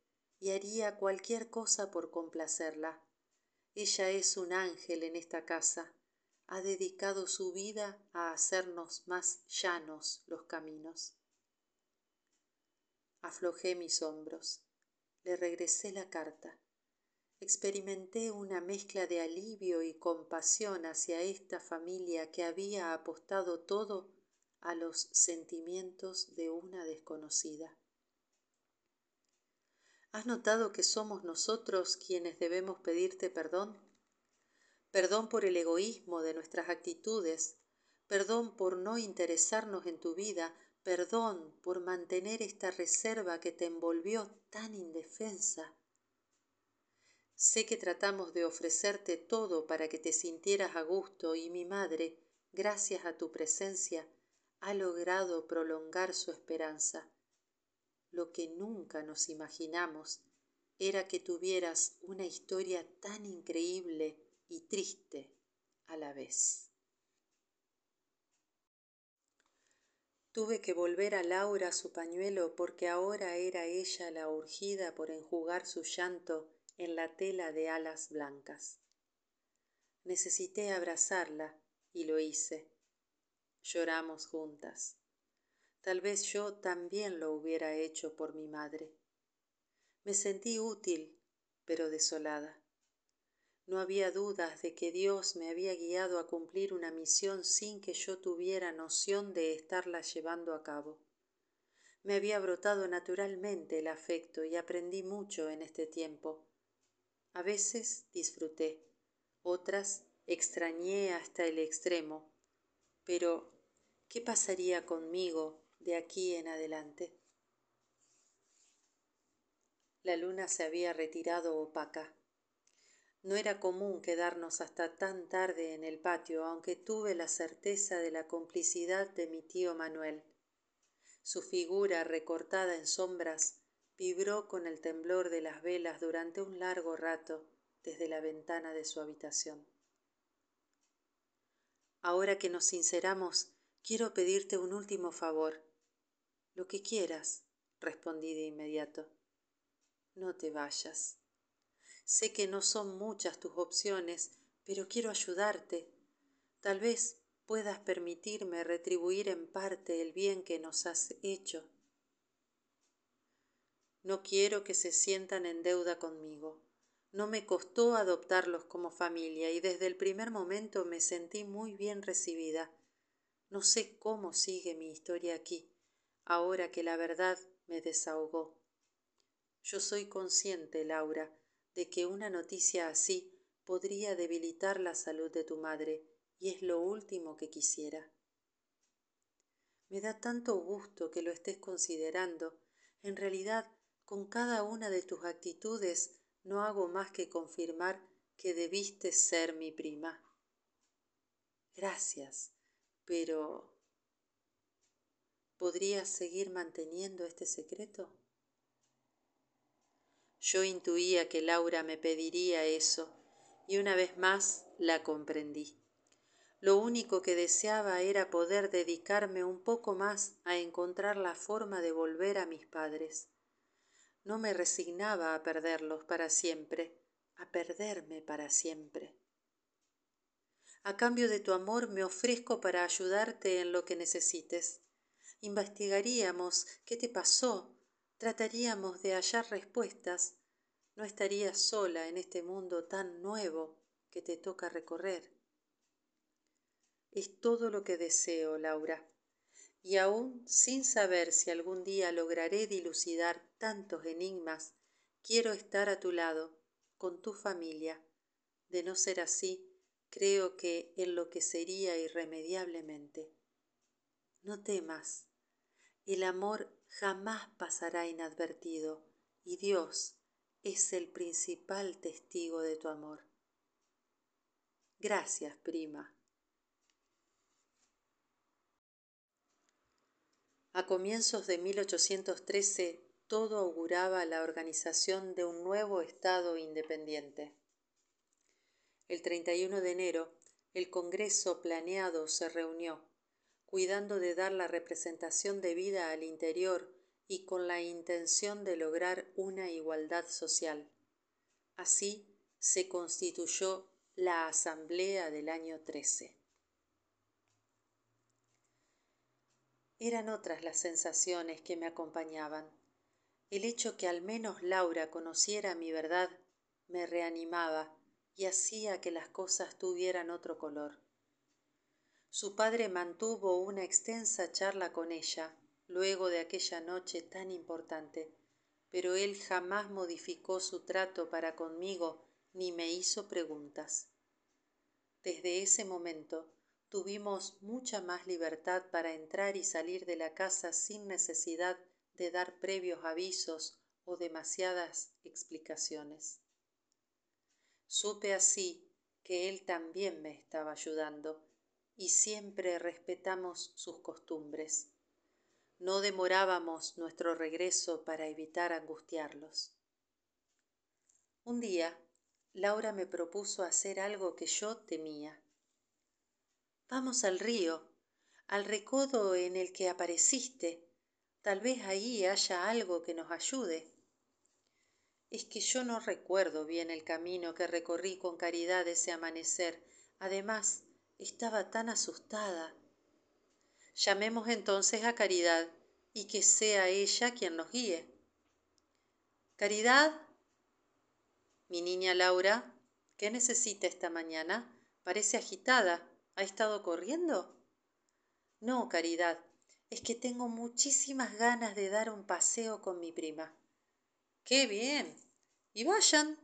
y haría cualquier cosa por complacerla. Ella es un ángel en esta casa. Ha dedicado su vida a hacernos más llanos los caminos. Aflojé mis hombros. le regresé la carta. Experimenté una mezcla de alivio y compasión hacia esta familia que había apostado todo a los sentimientos de una desconocida. ¿Has notado que somos nosotros quienes debemos pedirte perdón? Perdón por el egoísmo de nuestras actitudes, perdón por no interesarnos en tu vida, perdón por mantener esta reserva que te envolvió tan indefensa. Sé que tratamos de ofrecerte todo para que te sintieras a gusto y mi madre, gracias a tu presencia, ha logrado prolongar su esperanza. Lo que nunca nos imaginamos era que tuvieras una historia tan increíble y triste a la vez. Tuve que volver a Laura su pañuelo porque ahora era ella la urgida por enjugar su llanto en la tela de alas blancas. Necesité abrazarla y lo hice. Lloramos juntas. Tal vez yo también lo hubiera hecho por mi madre. Me sentí útil, pero desolada. No había dudas de que Dios me había guiado a cumplir una misión sin que yo tuviera noción de estarla llevando a cabo. Me había brotado naturalmente el afecto y aprendí mucho en este tiempo. A veces disfruté, otras extrañé hasta el extremo. Pero, ¿qué pasaría conmigo de aquí en adelante. La luna se había retirado opaca. No era común quedarnos hasta tan tarde en el patio, aunque tuve la certeza de la complicidad de mi tío Manuel. Su figura recortada en sombras vibró con el temblor de las velas durante un largo rato desde la ventana de su habitación. Ahora que nos sinceramos, quiero pedirte un último favor. Lo que quieras, respondí de inmediato. No te vayas. Sé que no son muchas tus opciones, pero quiero ayudarte. Tal vez puedas permitirme retribuir en parte el bien que nos has hecho. No quiero que se sientan en deuda conmigo. No me costó adoptarlos como familia y desde el primer momento me sentí muy bien recibida. No sé cómo sigue mi historia aquí, ahora que la verdad me desahogó. Yo soy consciente, Laura, de que una noticia así podría debilitar la salud de tu madre, y es lo último que quisiera. Me da tanto gusto que lo estés considerando. En realidad, con cada una de tus actitudes no hago más que confirmar que debiste ser mi prima. Gracias, pero ¿Podrías seguir manteniendo este secreto? Yo intuía que Laura me pediría eso y una vez más la comprendí. Lo único que deseaba era poder dedicarme un poco más a encontrar la forma de volver a mis padres. No me resignaba a perderlos para siempre, a perderme para siempre. A cambio de tu amor me ofrezco para ayudarte en lo que necesites investigaríamos qué te pasó, trataríamos de hallar respuestas, no estarías sola en este mundo tan nuevo que te toca recorrer. Es todo lo que deseo, Laura, y aún sin saber si algún día lograré dilucidar tantos enigmas, quiero estar a tu lado, con tu familia. De no ser así, creo que enloquecería irremediablemente. No temas, el amor jamás pasará inadvertido y Dios es el principal testigo de tu amor. Gracias, prima. A comienzos de 1813 todo auguraba la organización de un nuevo Estado independiente. El 31 de enero, el Congreso planeado se reunió cuidando de dar la representación debida al interior y con la intención de lograr una igualdad social. Así se constituyó la Asamblea del año 13. Eran otras las sensaciones que me acompañaban. El hecho que al menos Laura conociera mi verdad me reanimaba y hacía que las cosas tuvieran otro color. Su padre mantuvo una extensa charla con ella luego de aquella noche tan importante, pero él jamás modificó su trato para conmigo ni me hizo preguntas. Desde ese momento tuvimos mucha más libertad para entrar y salir de la casa sin necesidad de dar previos avisos o demasiadas explicaciones. Supe así que él también me estaba ayudando y siempre respetamos sus costumbres. No demorábamos nuestro regreso para evitar angustiarlos. Un día, Laura me propuso hacer algo que yo temía. Vamos al río, al recodo en el que apareciste. Tal vez ahí haya algo que nos ayude. Es que yo no recuerdo bien el camino que recorrí con caridad ese amanecer. Además, estaba tan asustada. Llamemos entonces a Caridad y que sea ella quien nos guíe. Caridad, mi niña Laura, ¿qué necesita esta mañana? Parece agitada. ¿Ha estado corriendo? No, Caridad, es que tengo muchísimas ganas de dar un paseo con mi prima. Qué bien. Y vayan.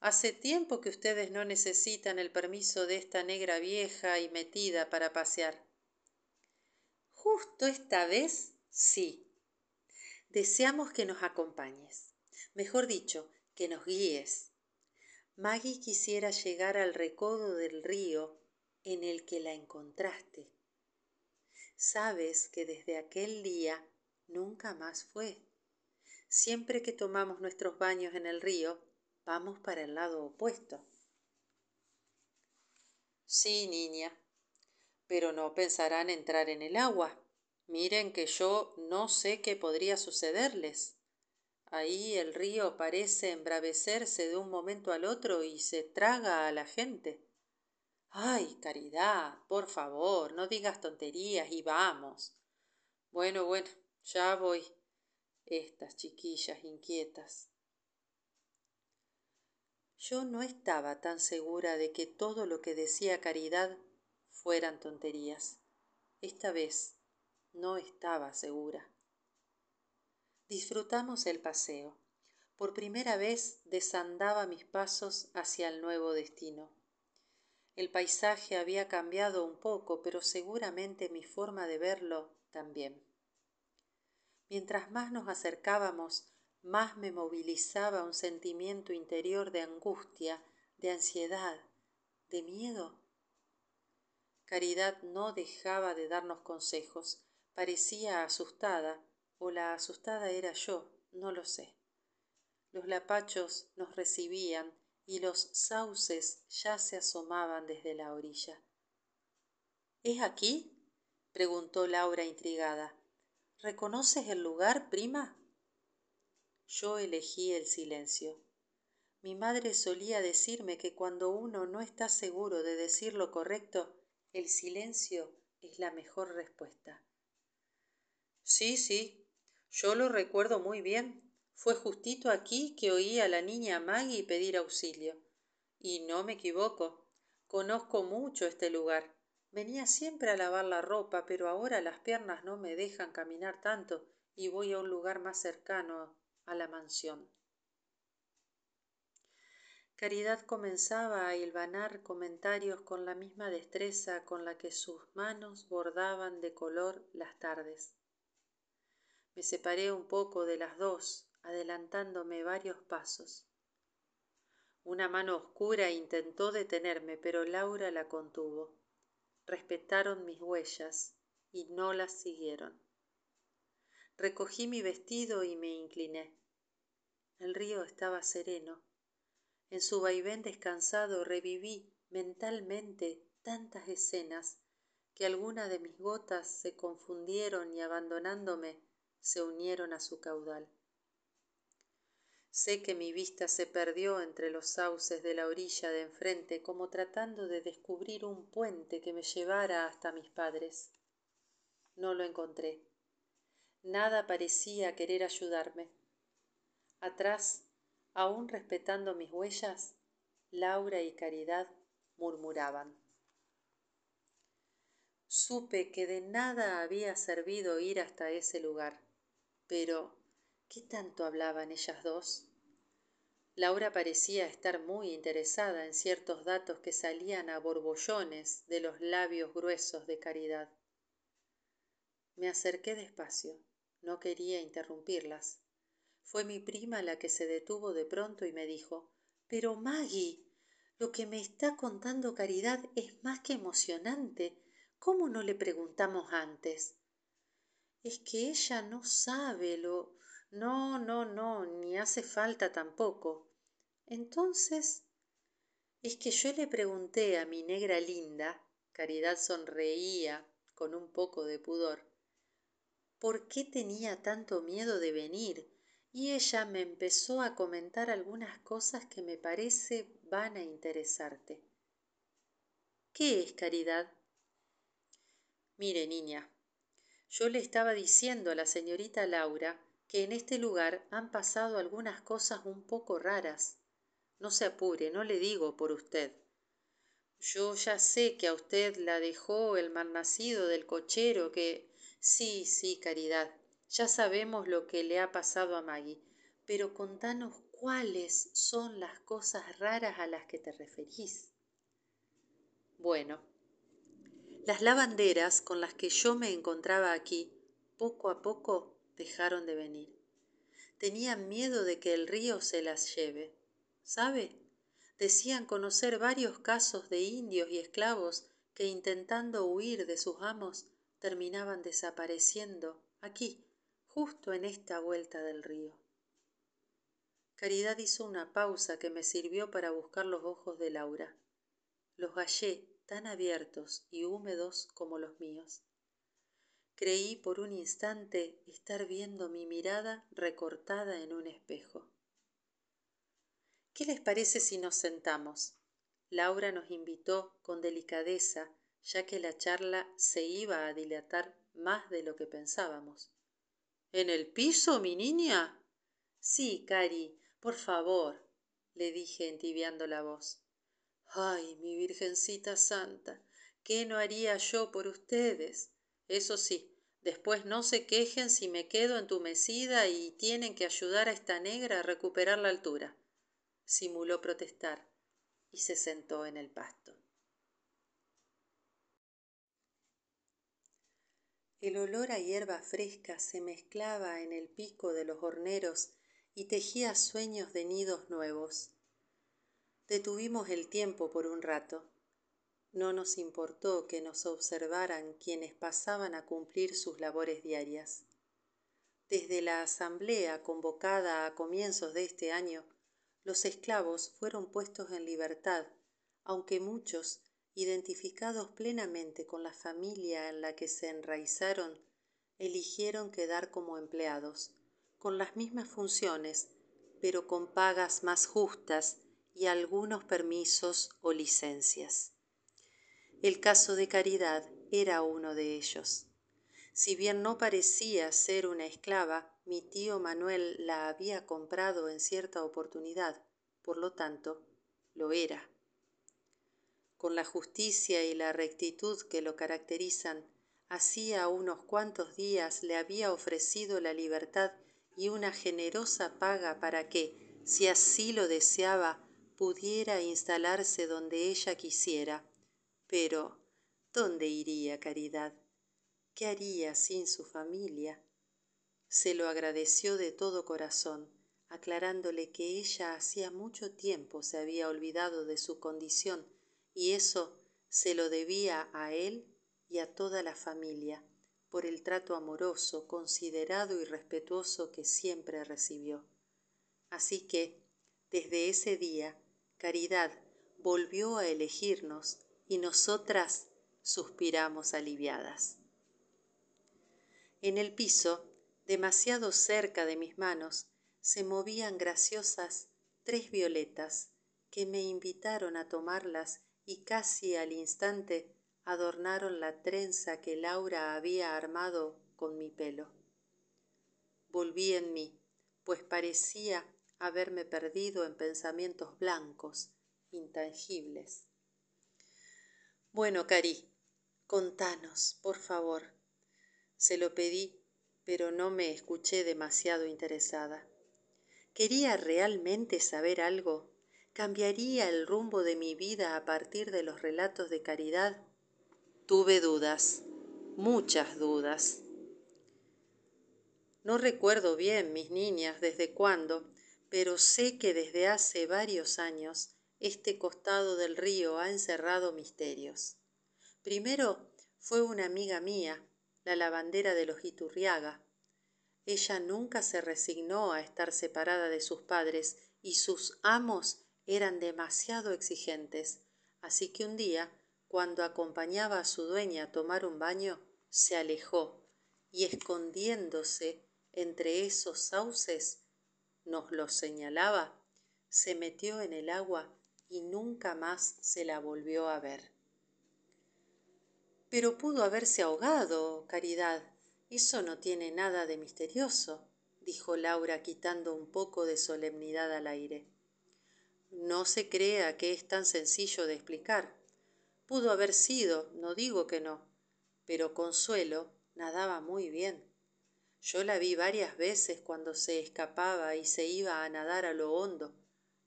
Hace tiempo que ustedes no necesitan el permiso de esta negra vieja y metida para pasear. Justo esta vez, sí. Deseamos que nos acompañes. Mejor dicho, que nos guíes. Maggie quisiera llegar al recodo del río en el que la encontraste. Sabes que desde aquel día nunca más fue. Siempre que tomamos nuestros baños en el río, vamos para el lado opuesto. Sí, niña, pero no pensarán entrar en el agua. Miren que yo no sé qué podría sucederles. Ahí el río parece embravecerse de un momento al otro y se traga a la gente. Ay, caridad, por favor, no digas tonterías y vamos. Bueno, bueno, ya voy estas chiquillas inquietas. Yo no estaba tan segura de que todo lo que decía Caridad fueran tonterías. Esta vez no estaba segura. Disfrutamos el paseo. Por primera vez desandaba mis pasos hacia el nuevo destino. El paisaje había cambiado un poco, pero seguramente mi forma de verlo también. Mientras más nos acercábamos, más me movilizaba un sentimiento interior de angustia, de ansiedad, de miedo. Caridad no dejaba de darnos consejos, parecía asustada, o la asustada era yo, no lo sé. Los lapachos nos recibían y los sauces ya se asomaban desde la orilla. ¿Es aquí? preguntó Laura intrigada. ¿Reconoces el lugar, prima? Yo elegí el silencio. Mi madre solía decirme que cuando uno no está seguro de decir lo correcto, el silencio es la mejor respuesta. Sí, sí, yo lo recuerdo muy bien. Fue justito aquí que oí a la niña Maggie pedir auxilio. Y no me equivoco. Conozco mucho este lugar. Venía siempre a lavar la ropa, pero ahora las piernas no me dejan caminar tanto y voy a un lugar más cercano a la mansión. Caridad comenzaba a hilvanar comentarios con la misma destreza con la que sus manos bordaban de color las tardes. Me separé un poco de las dos, adelantándome varios pasos. Una mano oscura intentó detenerme, pero Laura la contuvo respetaron mis huellas y no las siguieron. Recogí mi vestido y me incliné. El río estaba sereno. En su vaivén descansado reviví mentalmente tantas escenas que algunas de mis gotas se confundieron y abandonándome se unieron a su caudal. Sé que mi vista se perdió entre los sauces de la orilla de enfrente, como tratando de descubrir un puente que me llevara hasta mis padres. No lo encontré. Nada parecía querer ayudarme. Atrás, aún respetando mis huellas, Laura y Caridad murmuraban. Supe que de nada había servido ir hasta ese lugar, pero ¿qué tanto hablaban ellas dos? Laura parecía estar muy interesada en ciertos datos que salían a borbollones de los labios gruesos de Caridad. Me acerqué despacio, no quería interrumpirlas. Fue mi prima la que se detuvo de pronto y me dijo Pero Maggie, lo que me está contando Caridad es más que emocionante. ¿Cómo no le preguntamos antes? Es que ella no sabe lo. No, no, no, ni hace falta tampoco. Entonces, es que yo le pregunté a mi negra linda, Caridad sonreía con un poco de pudor, ¿por qué tenía tanto miedo de venir? Y ella me empezó a comentar algunas cosas que me parece van a interesarte. ¿Qué es caridad? Mire, niña, yo le estaba diciendo a la señorita Laura que en este lugar han pasado algunas cosas un poco raras. No se apure, no le digo por usted. Yo ya sé que a usted la dejó el malnacido del cochero que... Sí, sí, Caridad, ya sabemos lo que le ha pasado a Maggie, pero contanos cuáles son las cosas raras a las que te referís. Bueno, las lavanderas con las que yo me encontraba aquí, poco a poco dejaron de venir. Tenían miedo de que el río se las lleve. ¿Sabe? Decían conocer varios casos de indios y esclavos que intentando huir de sus amos terminaban desapareciendo aquí, justo en esta vuelta del río. Caridad hizo una pausa que me sirvió para buscar los ojos de Laura. Los hallé tan abiertos y húmedos como los míos. Creí por un instante estar viendo mi mirada recortada en un espejo. ¿Qué les parece si nos sentamos? Laura nos invitó con delicadeza, ya que la charla se iba a dilatar más de lo que pensábamos. ¿En el piso, mi niña? Sí, Cari, por favor, le dije entibiando la voz. Ay, mi Virgencita Santa, ¿qué no haría yo por ustedes? Eso sí, después no se quejen si me quedo entumecida y tienen que ayudar a esta negra a recuperar la altura. Simuló protestar y se sentó en el pasto. El olor a hierba fresca se mezclaba en el pico de los horneros y tejía sueños de nidos nuevos. Detuvimos el tiempo por un rato. No nos importó que nos observaran quienes pasaban a cumplir sus labores diarias. Desde la asamblea convocada a comienzos de este año, los esclavos fueron puestos en libertad, aunque muchos identificados plenamente con la familia en la que se enraizaron, eligieron quedar como empleados, con las mismas funciones, pero con pagas más justas y algunos permisos o licencias. El caso de Caridad era uno de ellos. Si bien no parecía ser una esclava, mi tío Manuel la había comprado en cierta oportunidad, por lo tanto, lo era con la justicia y la rectitud que lo caracterizan, hacía unos cuantos días le había ofrecido la libertad y una generosa paga para que, si así lo deseaba, pudiera instalarse donde ella quisiera. Pero, ¿dónde iría Caridad? ¿Qué haría sin su familia? Se lo agradeció de todo corazón, aclarándole que ella hacía mucho tiempo se había olvidado de su condición y eso se lo debía a él y a toda la familia por el trato amoroso, considerado y respetuoso que siempre recibió. Así que, desde ese día, Caridad volvió a elegirnos y nosotras suspiramos aliviadas. En el piso, demasiado cerca de mis manos, se movían graciosas tres violetas que me invitaron a tomarlas y casi al instante adornaron la trenza que Laura había armado con mi pelo. Volví en mí, pues parecía haberme perdido en pensamientos blancos, intangibles. Bueno, Cari, contanos, por favor. Se lo pedí, pero no me escuché demasiado interesada. ¿Quería realmente saber algo? ¿Cambiaría el rumbo de mi vida a partir de los relatos de caridad? Tuve dudas, muchas dudas. No recuerdo bien, mis niñas, desde cuándo, pero sé que desde hace varios años este costado del río ha encerrado misterios. Primero fue una amiga mía, la lavandera de los Iturriaga, ella nunca se resignó a estar separada de sus padres y sus amos eran demasiado exigentes, así que un día, cuando acompañaba a su dueña a tomar un baño, se alejó y escondiéndose entre esos sauces, nos los señalaba, se metió en el agua y nunca más se la volvió a ver. Pero pudo haberse ahogado, Caridad, eso no tiene nada de misterioso, dijo Laura quitando un poco de solemnidad al aire. No se crea que es tan sencillo de explicar. Pudo haber sido, no digo que no, pero Consuelo nadaba muy bien. Yo la vi varias veces cuando se escapaba y se iba a nadar a lo hondo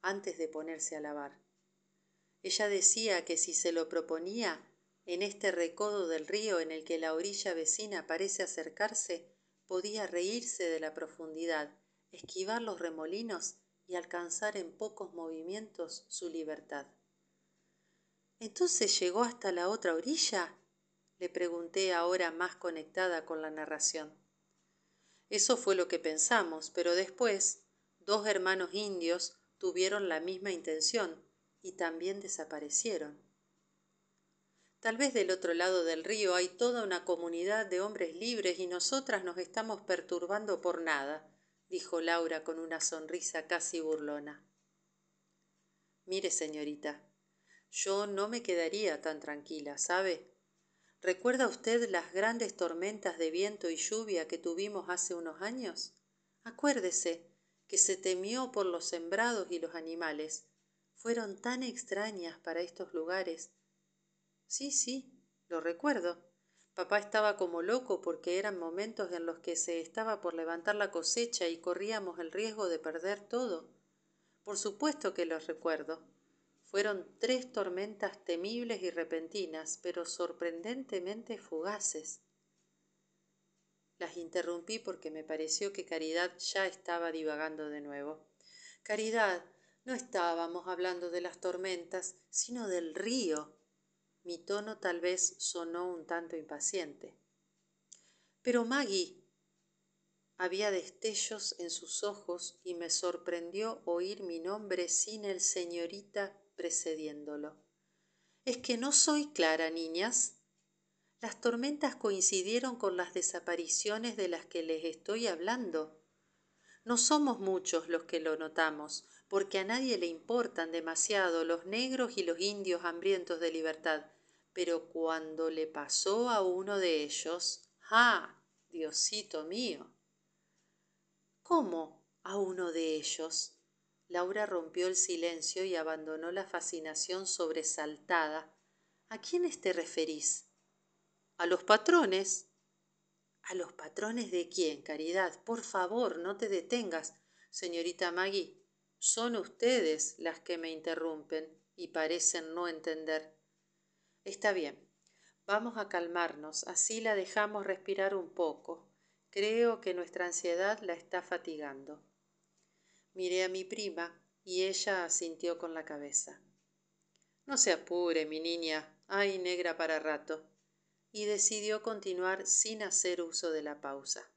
antes de ponerse a lavar. Ella decía que si se lo proponía en este recodo del río en el que la orilla vecina parece acercarse, podía reírse de la profundidad, esquivar los remolinos y alcanzar en pocos movimientos su libertad. ¿Entonces llegó hasta la otra orilla? le pregunté ahora más conectada con la narración. Eso fue lo que pensamos, pero después dos hermanos indios tuvieron la misma intención y también desaparecieron. Tal vez del otro lado del río hay toda una comunidad de hombres libres y nosotras nos estamos perturbando por nada, dijo Laura con una sonrisa casi burlona. Mire, señorita, yo no me quedaría tan tranquila, ¿sabe? ¿Recuerda usted las grandes tormentas de viento y lluvia que tuvimos hace unos años? Acuérdese que se temió por los sembrados y los animales. Fueron tan extrañas para estos lugares Sí, sí, lo recuerdo. Papá estaba como loco porque eran momentos en los que se estaba por levantar la cosecha y corríamos el riesgo de perder todo. Por supuesto que lo recuerdo. Fueron tres tormentas temibles y repentinas, pero sorprendentemente fugaces. Las interrumpí porque me pareció que Caridad ya estaba divagando de nuevo. Caridad, no estábamos hablando de las tormentas, sino del río. Mi tono tal vez sonó un tanto impaciente. Pero Maggie. Había destellos en sus ojos y me sorprendió oír mi nombre sin el señorita precediéndolo. ¿Es que no soy clara, niñas? Las tormentas coincidieron con las desapariciones de las que les estoy hablando. No somos muchos los que lo notamos, porque a nadie le importan demasiado los negros y los indios hambrientos de libertad. Pero cuando le pasó a uno de ellos, ¡ah! Diosito mío. ¿Cómo a uno de ellos? Laura rompió el silencio y abandonó la fascinación sobresaltada. ¿A quiénes te referís? A los patrones. ¿A los patrones de quién, Caridad? Por favor, no te detengas. Señorita Maggie, son ustedes las que me interrumpen y parecen no entender. Está bien, vamos a calmarnos, así la dejamos respirar un poco. Creo que nuestra ansiedad la está fatigando. Miré a mi prima y ella asintió con la cabeza. No se apure, mi niña, hay negra para rato. Y decidió continuar sin hacer uso de la pausa.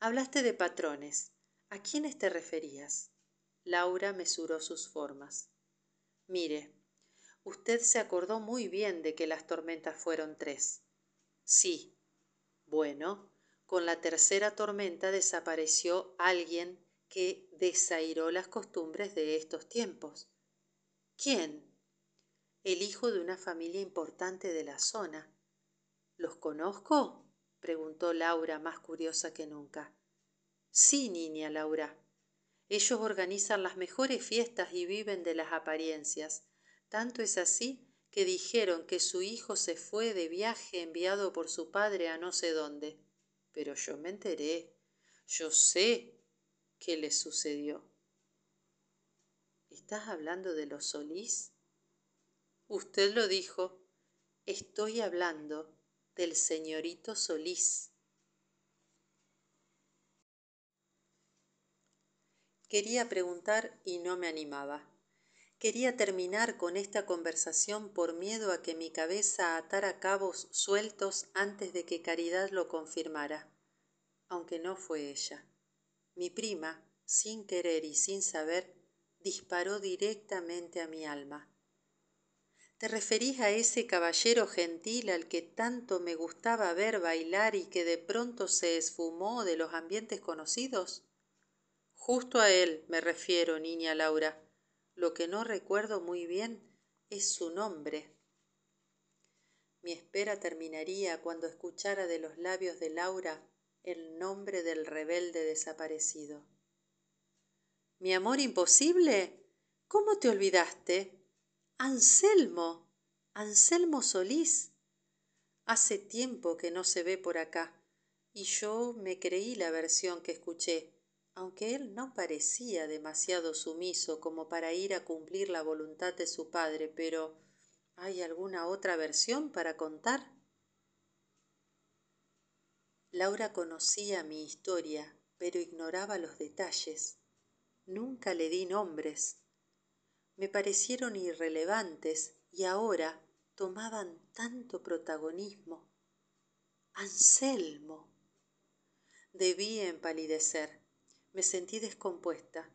Hablaste de patrones. ¿A quiénes te referías? Laura mesuró sus formas. Mire, usted se acordó muy bien de que las tormentas fueron tres. Sí. Bueno, con la tercera tormenta desapareció alguien que desairó las costumbres de estos tiempos. ¿Quién? El hijo de una familia importante de la zona. ¿Los conozco? preguntó Laura más curiosa que nunca. Sí, niña Laura. Ellos organizan las mejores fiestas y viven de las apariencias. Tanto es así que dijeron que su hijo se fue de viaje enviado por su padre a no sé dónde. Pero yo me enteré. Yo sé qué le sucedió. ¿Estás hablando de los Solís? Usted lo dijo. Estoy hablando del señorito Solís. Quería preguntar y no me animaba. Quería terminar con esta conversación por miedo a que mi cabeza atara cabos sueltos antes de que Caridad lo confirmara, aunque no fue ella. Mi prima, sin querer y sin saber, disparó directamente a mi alma. ¿Te referís a ese caballero gentil al que tanto me gustaba ver bailar y que de pronto se esfumó de los ambientes conocidos? Justo a él me refiero, niña Laura. Lo que no recuerdo muy bien es su nombre. Mi espera terminaría cuando escuchara de los labios de Laura el nombre del rebelde desaparecido. ¿Mi amor imposible? ¿Cómo te olvidaste? Anselmo. Anselmo Solís. Hace tiempo que no se ve por acá, y yo me creí la versión que escuché aunque él no parecía demasiado sumiso como para ir a cumplir la voluntad de su padre, pero ¿hay alguna otra versión para contar? Laura conocía mi historia, pero ignoraba los detalles. Nunca le di nombres. Me parecieron irrelevantes y ahora tomaban tanto protagonismo. Anselmo. Debí empalidecer me sentí descompuesta.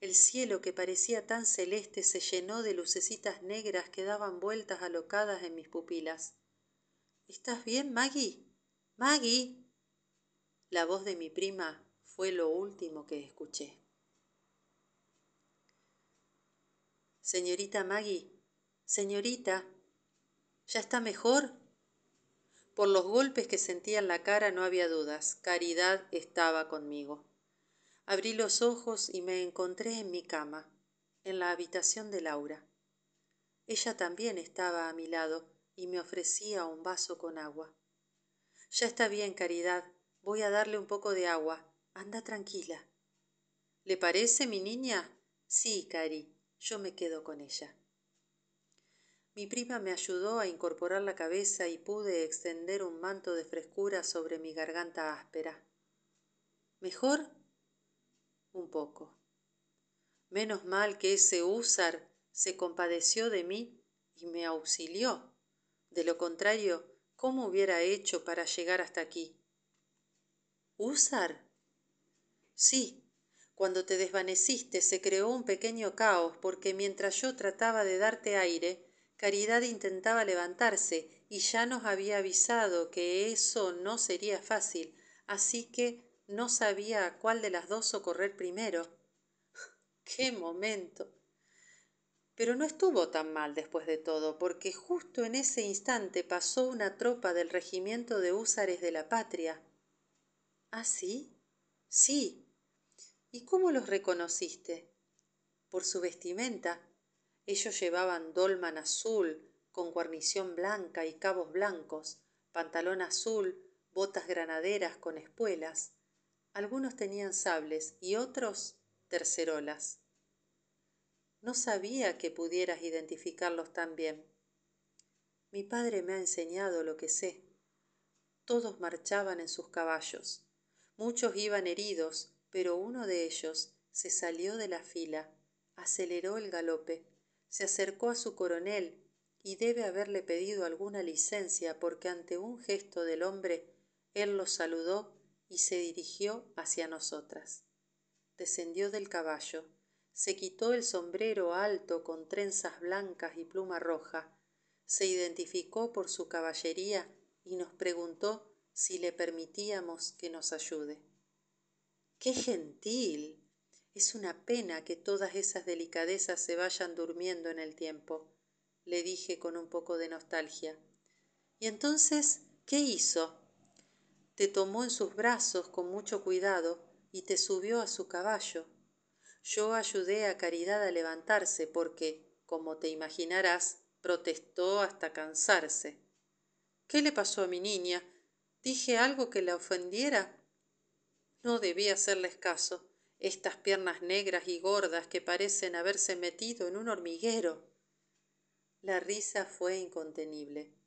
El cielo, que parecía tan celeste, se llenó de lucecitas negras que daban vueltas alocadas en mis pupilas. ¿Estás bien, Maggie? Maggie. La voz de mi prima fue lo último que escuché. Señorita Maggie, señorita, ¿ya está mejor? Por los golpes que sentía en la cara no había dudas, Caridad estaba conmigo. Abrí los ojos y me encontré en mi cama, en la habitación de Laura. Ella también estaba a mi lado y me ofrecía un vaso con agua. Ya está bien, Caridad, voy a darle un poco de agua. Anda tranquila. ¿Le parece, mi niña? Sí, Cari, yo me quedo con ella. Mi prima me ayudó a incorporar la cabeza y pude extender un manto de frescura sobre mi garganta áspera. ¿Mejor? Un poco. Menos mal que ese húsar se compadeció de mí y me auxilió. De lo contrario, ¿cómo hubiera hecho para llegar hasta aquí? ¿Húsar? Sí, cuando te desvaneciste se creó un pequeño caos porque mientras yo trataba de darte aire, Caridad intentaba levantarse y ya nos había avisado que eso no sería fácil, así que no sabía a cuál de las dos socorrer primero. ¡Qué momento! Pero no estuvo tan mal después de todo, porque justo en ese instante pasó una tropa del regimiento de húsares de la patria. ¿Ah, sí? Sí. ¿Y cómo los reconociste? Por su vestimenta. Ellos llevaban dolman azul, con guarnición blanca y cabos blancos, pantalón azul, botas granaderas con espuelas. Algunos tenían sables y otros tercerolas. No sabía que pudieras identificarlos tan bien. Mi padre me ha enseñado lo que sé. Todos marchaban en sus caballos. Muchos iban heridos, pero uno de ellos se salió de la fila, aceleró el galope, se acercó a su coronel y debe haberle pedido alguna licencia porque ante un gesto del hombre él lo saludó y se dirigió hacia nosotras. Descendió del caballo, se quitó el sombrero alto con trenzas blancas y pluma roja, se identificó por su caballería y nos preguntó si le permitíamos que nos ayude. ¡Qué gentil! Es una pena que todas esas delicadezas se vayan durmiendo en el tiempo, le dije con un poco de nostalgia. ¿Y entonces qué hizo? Te tomó en sus brazos con mucho cuidado y te subió a su caballo. Yo ayudé a Caridad a levantarse porque, como te imaginarás, protestó hasta cansarse. ¿Qué le pasó a mi niña? ¿Dije algo que la ofendiera? No debí hacerles caso. Estas piernas negras y gordas que parecen haberse metido en un hormiguero. La risa fue incontenible.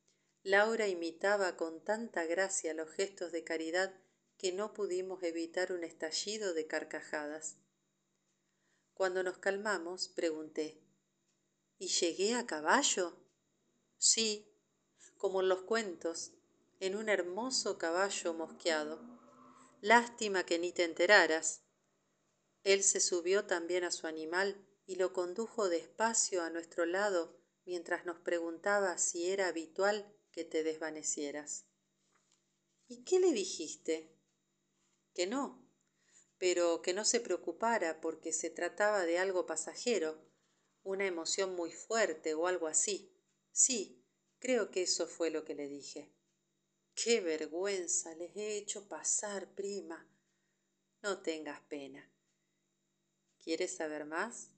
Laura imitaba con tanta gracia los gestos de caridad que no pudimos evitar un estallido de carcajadas. Cuando nos calmamos, pregunté, ¿Y llegué a caballo? Sí, como en los cuentos, en un hermoso caballo mosqueado. Lástima que ni te enteraras. Él se subió también a su animal y lo condujo despacio a nuestro lado mientras nos preguntaba si era habitual que te desvanecieras. ¿Y qué le dijiste? Que no, pero que no se preocupara porque se trataba de algo pasajero, una emoción muy fuerte o algo así. Sí, creo que eso fue lo que le dije. Qué vergüenza les he hecho pasar, prima. No tengas pena. ¿Quieres saber más?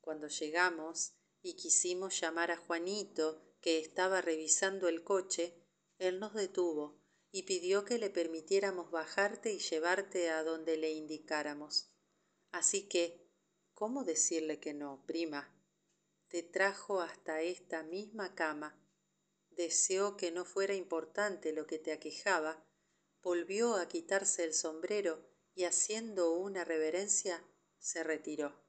Cuando llegamos y quisimos llamar a Juanito, que estaba revisando el coche, él nos detuvo y pidió que le permitiéramos bajarte y llevarte a donde le indicáramos. Así que, ¿cómo decirle que no, prima? Te trajo hasta esta misma cama. Deseó que no fuera importante lo que te aquejaba, volvió a quitarse el sombrero y haciendo una reverencia se retiró.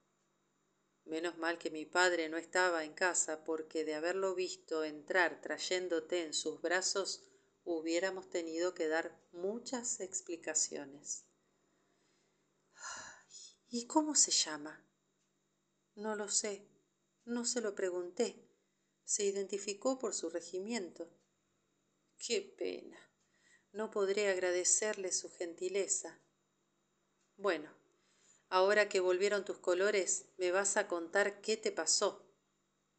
Menos mal que mi padre no estaba en casa porque de haberlo visto entrar trayéndote en sus brazos hubiéramos tenido que dar muchas explicaciones. ¿Y cómo se llama? No lo sé, no se lo pregunté. Se identificó por su regimiento. Qué pena. No podré agradecerle su gentileza. Bueno, ahora que volvieron tus colores, me vas a contar qué te pasó.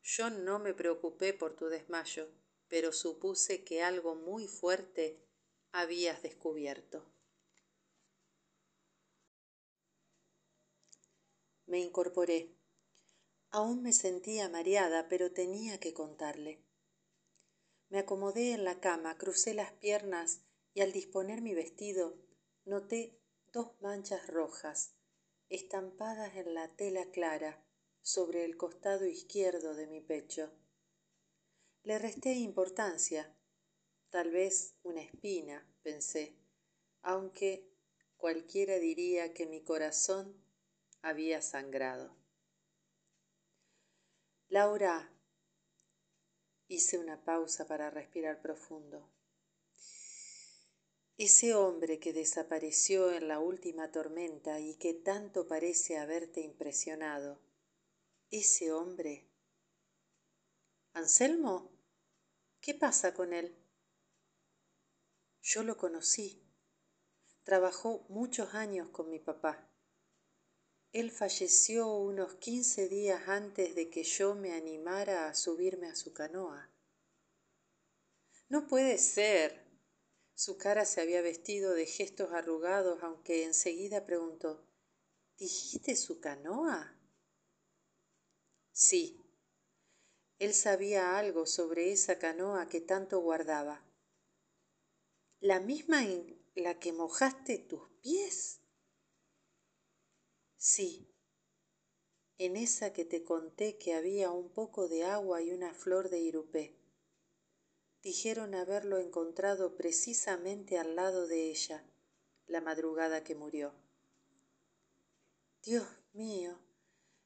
Yo no me preocupé por tu desmayo pero supuse que algo muy fuerte habías descubierto. Me incorporé. Aún me sentía mareada, pero tenía que contarle. Me acomodé en la cama, crucé las piernas y al disponer mi vestido noté dos manchas rojas estampadas en la tela clara sobre el costado izquierdo de mi pecho. Le resté importancia. Tal vez una espina, pensé, aunque cualquiera diría que mi corazón había sangrado. Laura, hice una pausa para respirar profundo. Ese hombre que desapareció en la última tormenta y que tanto parece haberte impresionado, ese hombre... ¿Anselmo? ¿Qué pasa con él? Yo lo conocí. Trabajó muchos años con mi papá. Él falleció unos quince días antes de que yo me animara a subirme a su canoa. No puede ser. Su cara se había vestido de gestos arrugados, aunque enseguida preguntó, ¿Dijiste su canoa? Sí, él sabía algo sobre esa canoa que tanto guardaba. ¿La misma en la que mojaste tus pies? Sí, en esa que te conté que había un poco de agua y una flor de irupé. Dijeron haberlo encontrado precisamente al lado de ella, la madrugada que murió. Dios mío,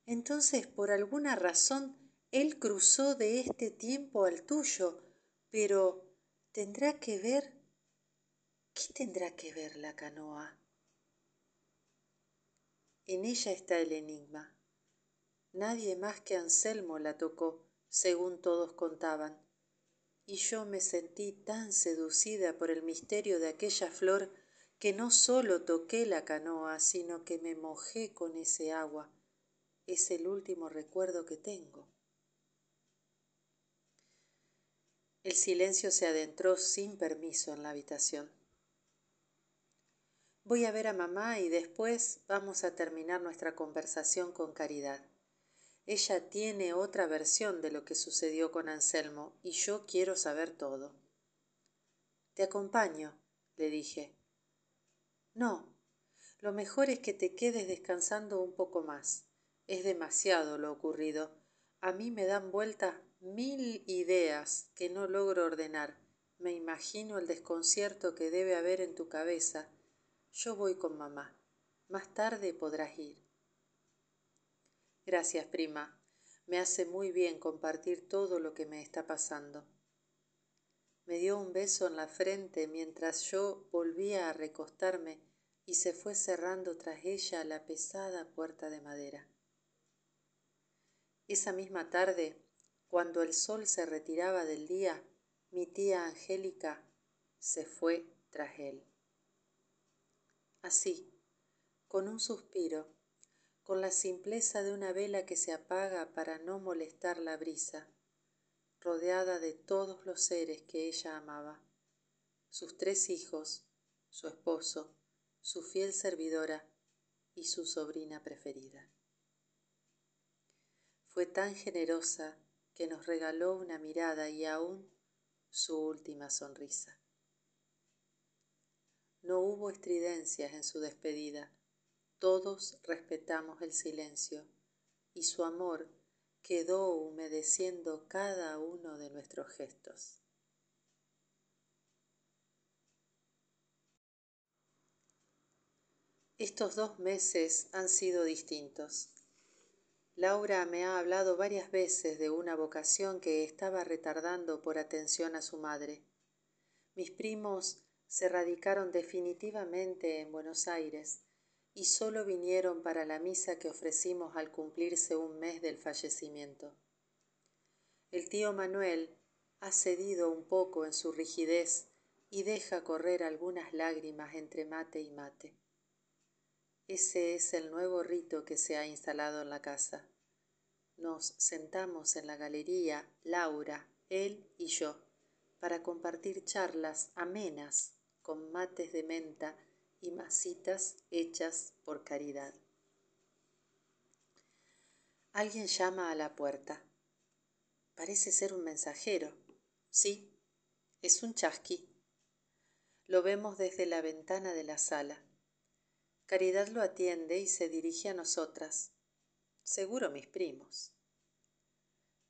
entonces por alguna razón él cruzó de este tiempo al tuyo, pero tendrá que ver... ¿Qué tendrá que ver la canoa? En ella está el enigma. Nadie más que Anselmo la tocó, según todos contaban, y yo me sentí tan seducida por el misterio de aquella flor que no sólo toqué la canoa, sino que me mojé con ese agua. Es el último recuerdo que tengo. El silencio se adentró sin permiso en la habitación. Voy a ver a mamá y después vamos a terminar nuestra conversación con Caridad. Ella tiene otra versión de lo que sucedió con Anselmo y yo quiero saber todo. Te acompaño, le dije. No, lo mejor es que te quedes descansando un poco más. Es demasiado lo ocurrido. A mí me dan vuelta mil ideas que no logro ordenar. Me imagino el desconcierto que debe haber en tu cabeza. Yo voy con mamá. Más tarde podrás ir. Gracias, prima. Me hace muy bien compartir todo lo que me está pasando. Me dio un beso en la frente mientras yo volvía a recostarme y se fue cerrando tras ella la pesada puerta de madera. Esa misma tarde, cuando el sol se retiraba del día, mi tía Angélica se fue tras él. Así, con un suspiro, con la simpleza de una vela que se apaga para no molestar la brisa, rodeada de todos los seres que ella amaba, sus tres hijos, su esposo, su fiel servidora y su sobrina preferida. Fue tan generosa que nos regaló una mirada y aún su última sonrisa. No hubo estridencias en su despedida, todos respetamos el silencio y su amor quedó humedeciendo cada uno de nuestros gestos. Estos dos meses han sido distintos. Laura me ha hablado varias veces de una vocación que estaba retardando por atención a su madre. Mis primos se radicaron definitivamente en Buenos Aires y solo vinieron para la misa que ofrecimos al cumplirse un mes del fallecimiento. El tío Manuel ha cedido un poco en su rigidez y deja correr algunas lágrimas entre mate y mate. Ese es el nuevo rito que se ha instalado en la casa. Nos sentamos en la galería, Laura, él y yo, para compartir charlas amenas con mates de menta y masitas hechas por caridad. Alguien llama a la puerta. Parece ser un mensajero. Sí, es un chasqui. Lo vemos desde la ventana de la sala. Caridad lo atiende y se dirige a nosotras. Seguro mis primos.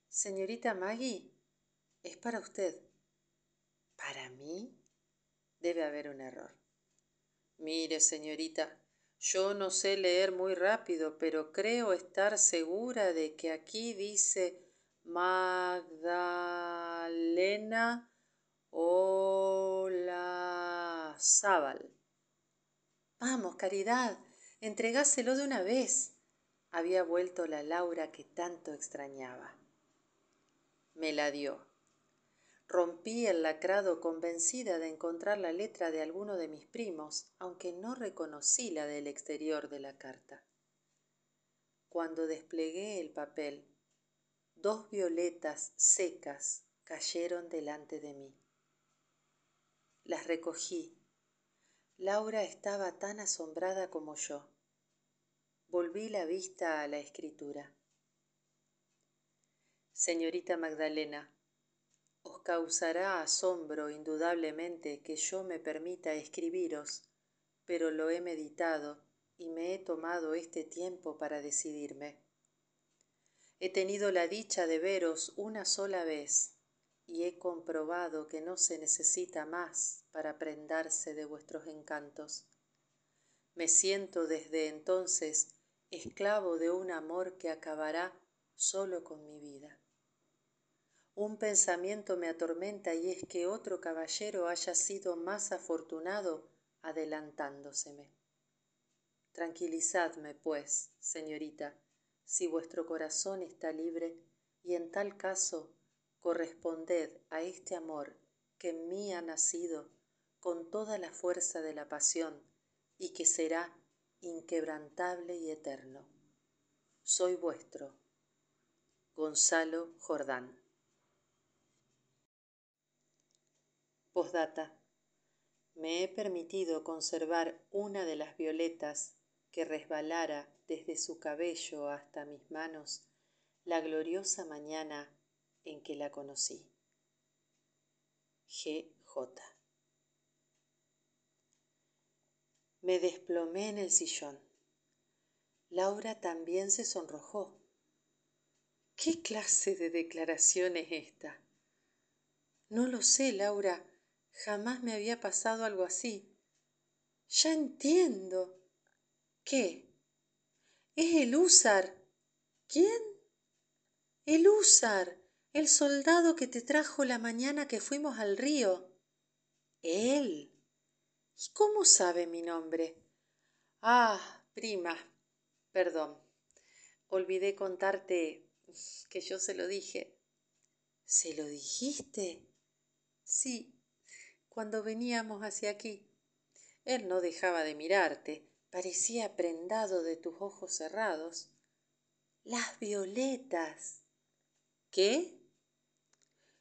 Señorita Maggie, es para usted. ¿Para mí? Debe haber un error. Mire, señorita, yo no sé leer muy rápido, pero creo estar segura de que aquí dice Magdalena Olazábal. Vamos, Caridad, entregáselo de una vez. Había vuelto la Laura que tanto extrañaba. Me la dio. Rompí el lacrado convencida de encontrar la letra de alguno de mis primos, aunque no reconocí la del exterior de la carta. Cuando desplegué el papel, dos violetas secas cayeron delante de mí. Las recogí. Laura estaba tan asombrada como yo. Volví la vista a la escritura. Señorita Magdalena, os causará asombro indudablemente que yo me permita escribiros, pero lo he meditado y me he tomado este tiempo para decidirme. He tenido la dicha de veros una sola vez y he comprobado que no se necesita más para prendarse de vuestros encantos. Me siento desde entonces esclavo de un amor que acabará solo con mi vida. Un pensamiento me atormenta y es que otro caballero haya sido más afortunado adelantándoseme. Tranquilizadme, pues, señorita, si vuestro corazón está libre, y en tal caso corresponded a este amor que en mí ha nacido con toda la fuerza de la pasión y que será inquebrantable y eterno. Soy vuestro, Gonzalo Jordán. Postdata. Me he permitido conservar una de las violetas que resbalara desde su cabello hasta mis manos la gloriosa mañana en que la conocí. G. J. Me desplomé en el sillón. Laura también se sonrojó. ¿Qué clase de declaración es esta? No lo sé, Laura. Jamás me había pasado algo así. Ya entiendo. ¿Qué? Es el húsar. ¿Quién? El húsar, el soldado que te trajo la mañana que fuimos al río. Él. ¿Y cómo sabe mi nombre? Ah, prima, perdón. Olvidé contarte que yo se lo dije. ¿Se lo dijiste? Sí, cuando veníamos hacia aquí. Él no dejaba de mirarte, parecía prendado de tus ojos cerrados. Las violetas. ¿Qué?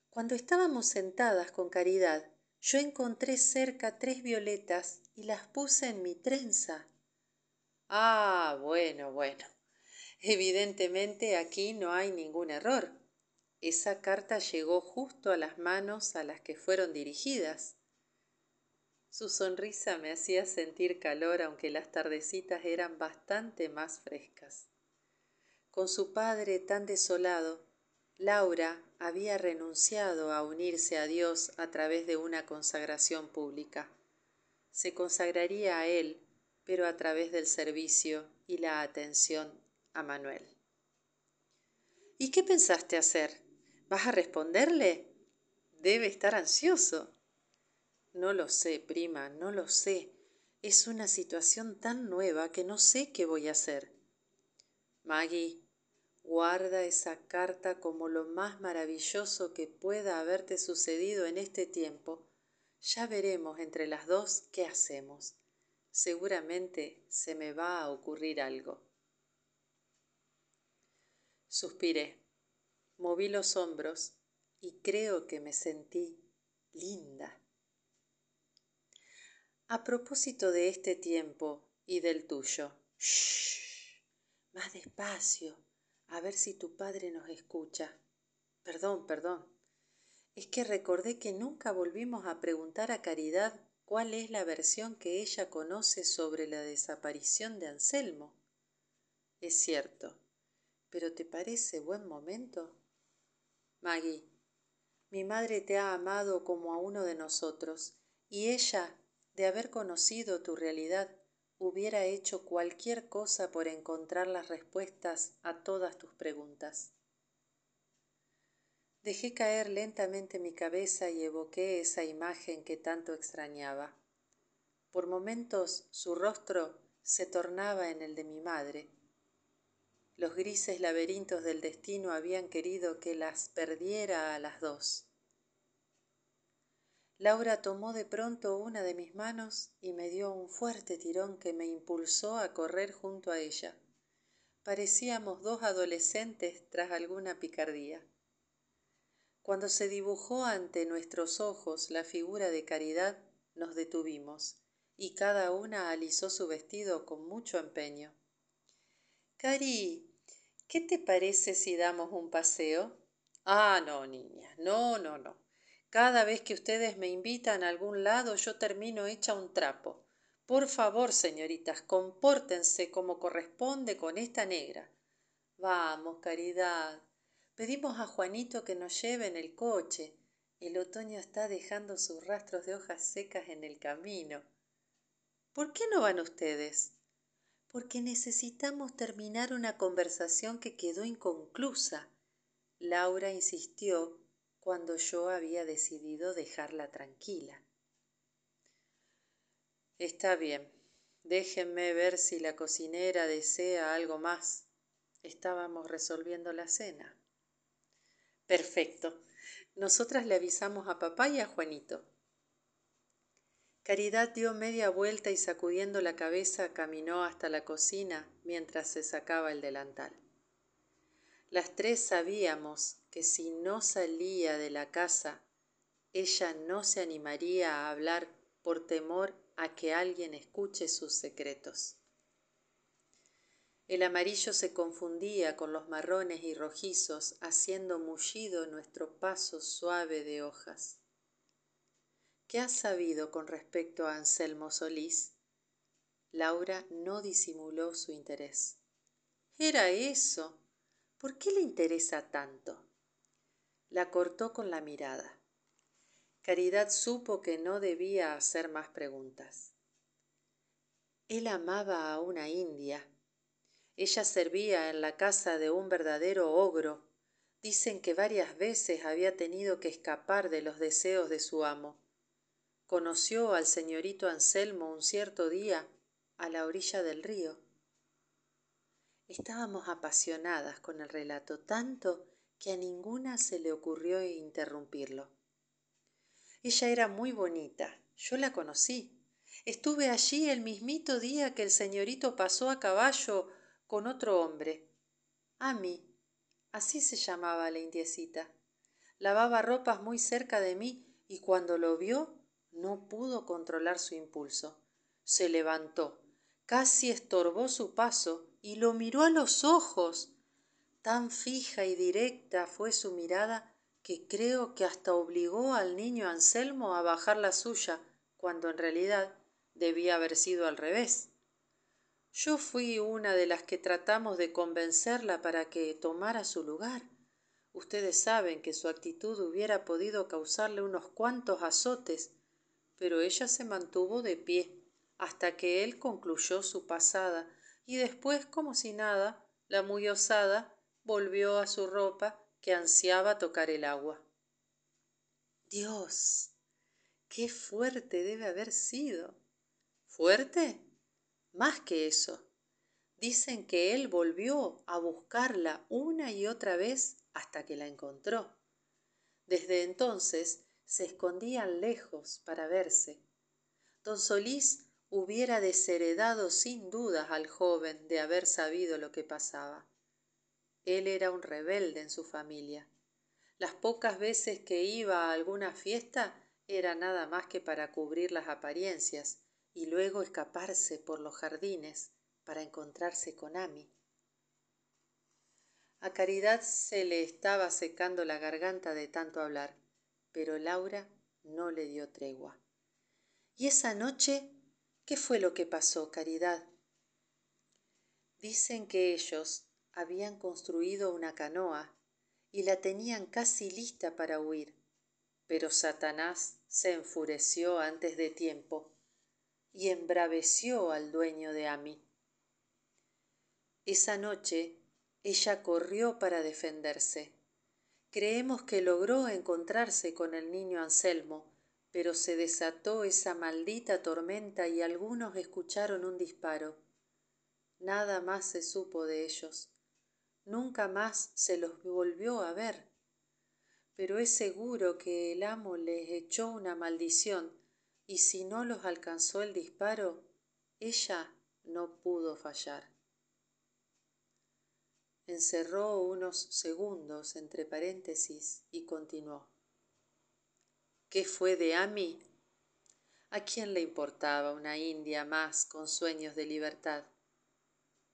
Cuando estábamos sentadas con Caridad, yo encontré cerca tres violetas y las puse en mi trenza. Ah, bueno, bueno. Evidentemente aquí no hay ningún error. Esa carta llegó justo a las manos a las que fueron dirigidas. Su sonrisa me hacía sentir calor aunque las tardecitas eran bastante más frescas. Con su padre tan desolado, Laura había renunciado a unirse a Dios a través de una consagración pública. Se consagraría a Él, pero a través del servicio y la atención a Manuel. ¿Y qué pensaste hacer? ¿Vas a responderle? Debe estar ansioso. No lo sé, prima, no lo sé. Es una situación tan nueva que no sé qué voy a hacer. Maggie, guarda esa carta como lo más maravilloso que pueda haberte sucedido en este tiempo. Ya veremos entre las dos qué hacemos. Seguramente se me va a ocurrir algo. Suspiré. Moví los hombros y creo que me sentí linda. A propósito de este tiempo y del tuyo, shh, más despacio, a ver si tu padre nos escucha. Perdón, perdón. Es que recordé que nunca volvimos a preguntar a Caridad cuál es la versión que ella conoce sobre la desaparición de Anselmo. Es cierto, pero ¿te parece buen momento? Maggie, mi madre te ha amado como a uno de nosotros, y ella, de haber conocido tu realidad, hubiera hecho cualquier cosa por encontrar las respuestas a todas tus preguntas. Dejé caer lentamente mi cabeza y evoqué esa imagen que tanto extrañaba. Por momentos su rostro se tornaba en el de mi madre, los grises laberintos del destino habían querido que las perdiera a las dos. Laura tomó de pronto una de mis manos y me dio un fuerte tirón que me impulsó a correr junto a ella. Parecíamos dos adolescentes tras alguna picardía. Cuando se dibujó ante nuestros ojos la figura de Caridad, nos detuvimos, y cada una alisó su vestido con mucho empeño. Cari, ¿Qué te parece si damos un paseo? Ah, no, niña, no, no, no. Cada vez que ustedes me invitan a algún lado yo termino hecha un trapo. Por favor, señoritas, compórtense como corresponde con esta negra. Vamos, caridad. Pedimos a Juanito que nos lleve en el coche. El otoño está dejando sus rastros de hojas secas en el camino. ¿Por qué no van ustedes? porque necesitamos terminar una conversación que quedó inconclusa. Laura insistió cuando yo había decidido dejarla tranquila. Está bien, déjenme ver si la cocinera desea algo más. Estábamos resolviendo la cena. Perfecto. Nosotras le avisamos a papá y a Juanito. Caridad dio media vuelta y sacudiendo la cabeza caminó hasta la cocina mientras se sacaba el delantal. Las tres sabíamos que si no salía de la casa, ella no se animaría a hablar por temor a que alguien escuche sus secretos. El amarillo se confundía con los marrones y rojizos, haciendo mullido nuestro paso suave de hojas. ¿Qué has sabido con respecto a Anselmo Solís? Laura no disimuló su interés. Era eso. ¿Por qué le interesa tanto? La cortó con la mirada. Caridad supo que no debía hacer más preguntas. Él amaba a una india. Ella servía en la casa de un verdadero ogro. Dicen que varias veces había tenido que escapar de los deseos de su amo. Conoció al señorito Anselmo un cierto día a la orilla del río. Estábamos apasionadas con el relato, tanto que a ninguna se le ocurrió interrumpirlo. Ella era muy bonita, yo la conocí. Estuve allí el mismito día que el señorito pasó a caballo con otro hombre. Ami, así se llamaba la indiecita. Lavaba ropas muy cerca de mí y cuando lo vio no pudo controlar su impulso. Se levantó, casi estorbó su paso y lo miró a los ojos. Tan fija y directa fue su mirada que creo que hasta obligó al niño Anselmo a bajar la suya, cuando en realidad debía haber sido al revés. Yo fui una de las que tratamos de convencerla para que tomara su lugar. Ustedes saben que su actitud hubiera podido causarle unos cuantos azotes, pero ella se mantuvo de pie hasta que él concluyó su pasada y después, como si nada, la muy osada volvió a su ropa que ansiaba tocar el agua. Dios, qué fuerte debe haber sido. ¿Fuerte? Más que eso. Dicen que él volvió a buscarla una y otra vez hasta que la encontró. Desde entonces se escondían lejos para verse. Don Solís hubiera desheredado sin dudas al joven de haber sabido lo que pasaba. Él era un rebelde en su familia. Las pocas veces que iba a alguna fiesta era nada más que para cubrir las apariencias y luego escaparse por los jardines para encontrarse con Ami. A Caridad se le estaba secando la garganta de tanto hablar, pero Laura no le dio tregua. ¿Y esa noche qué fue lo que pasó, Caridad? Dicen que ellos habían construido una canoa y la tenían casi lista para huir, pero Satanás se enfureció antes de tiempo y embraveció al dueño de Ami. Esa noche ella corrió para defenderse. Creemos que logró encontrarse con el niño Anselmo, pero se desató esa maldita tormenta y algunos escucharon un disparo. Nada más se supo de ellos nunca más se los volvió a ver. Pero es seguro que el amo les echó una maldición y si no los alcanzó el disparo, ella no pudo fallar. Encerró unos segundos entre paréntesis y continuó. ¿Qué fue de Ami? ¿A quién le importaba una india más con sueños de libertad?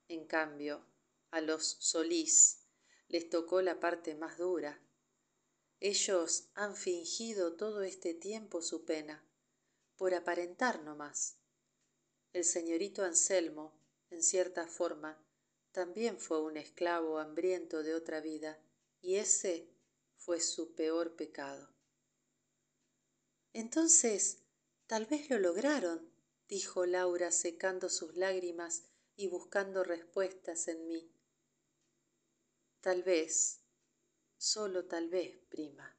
En cambio, a los Solís les tocó la parte más dura. Ellos han fingido todo este tiempo su pena, por aparentar no más. El señorito Anselmo, en cierta forma, también fue un esclavo hambriento de otra vida, y ese fue su peor pecado. Entonces, tal vez lo lograron, dijo Laura secando sus lágrimas y buscando respuestas en mí. Tal vez, solo tal vez, prima.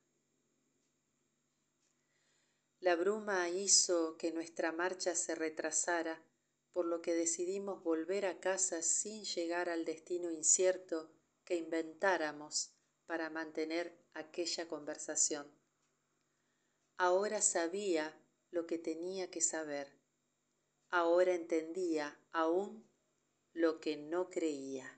La bruma hizo que nuestra marcha se retrasara, por lo que decidimos volver a casa sin llegar al destino incierto que inventáramos para mantener aquella conversación. Ahora sabía lo que tenía que saber. Ahora entendía aún lo que no creía.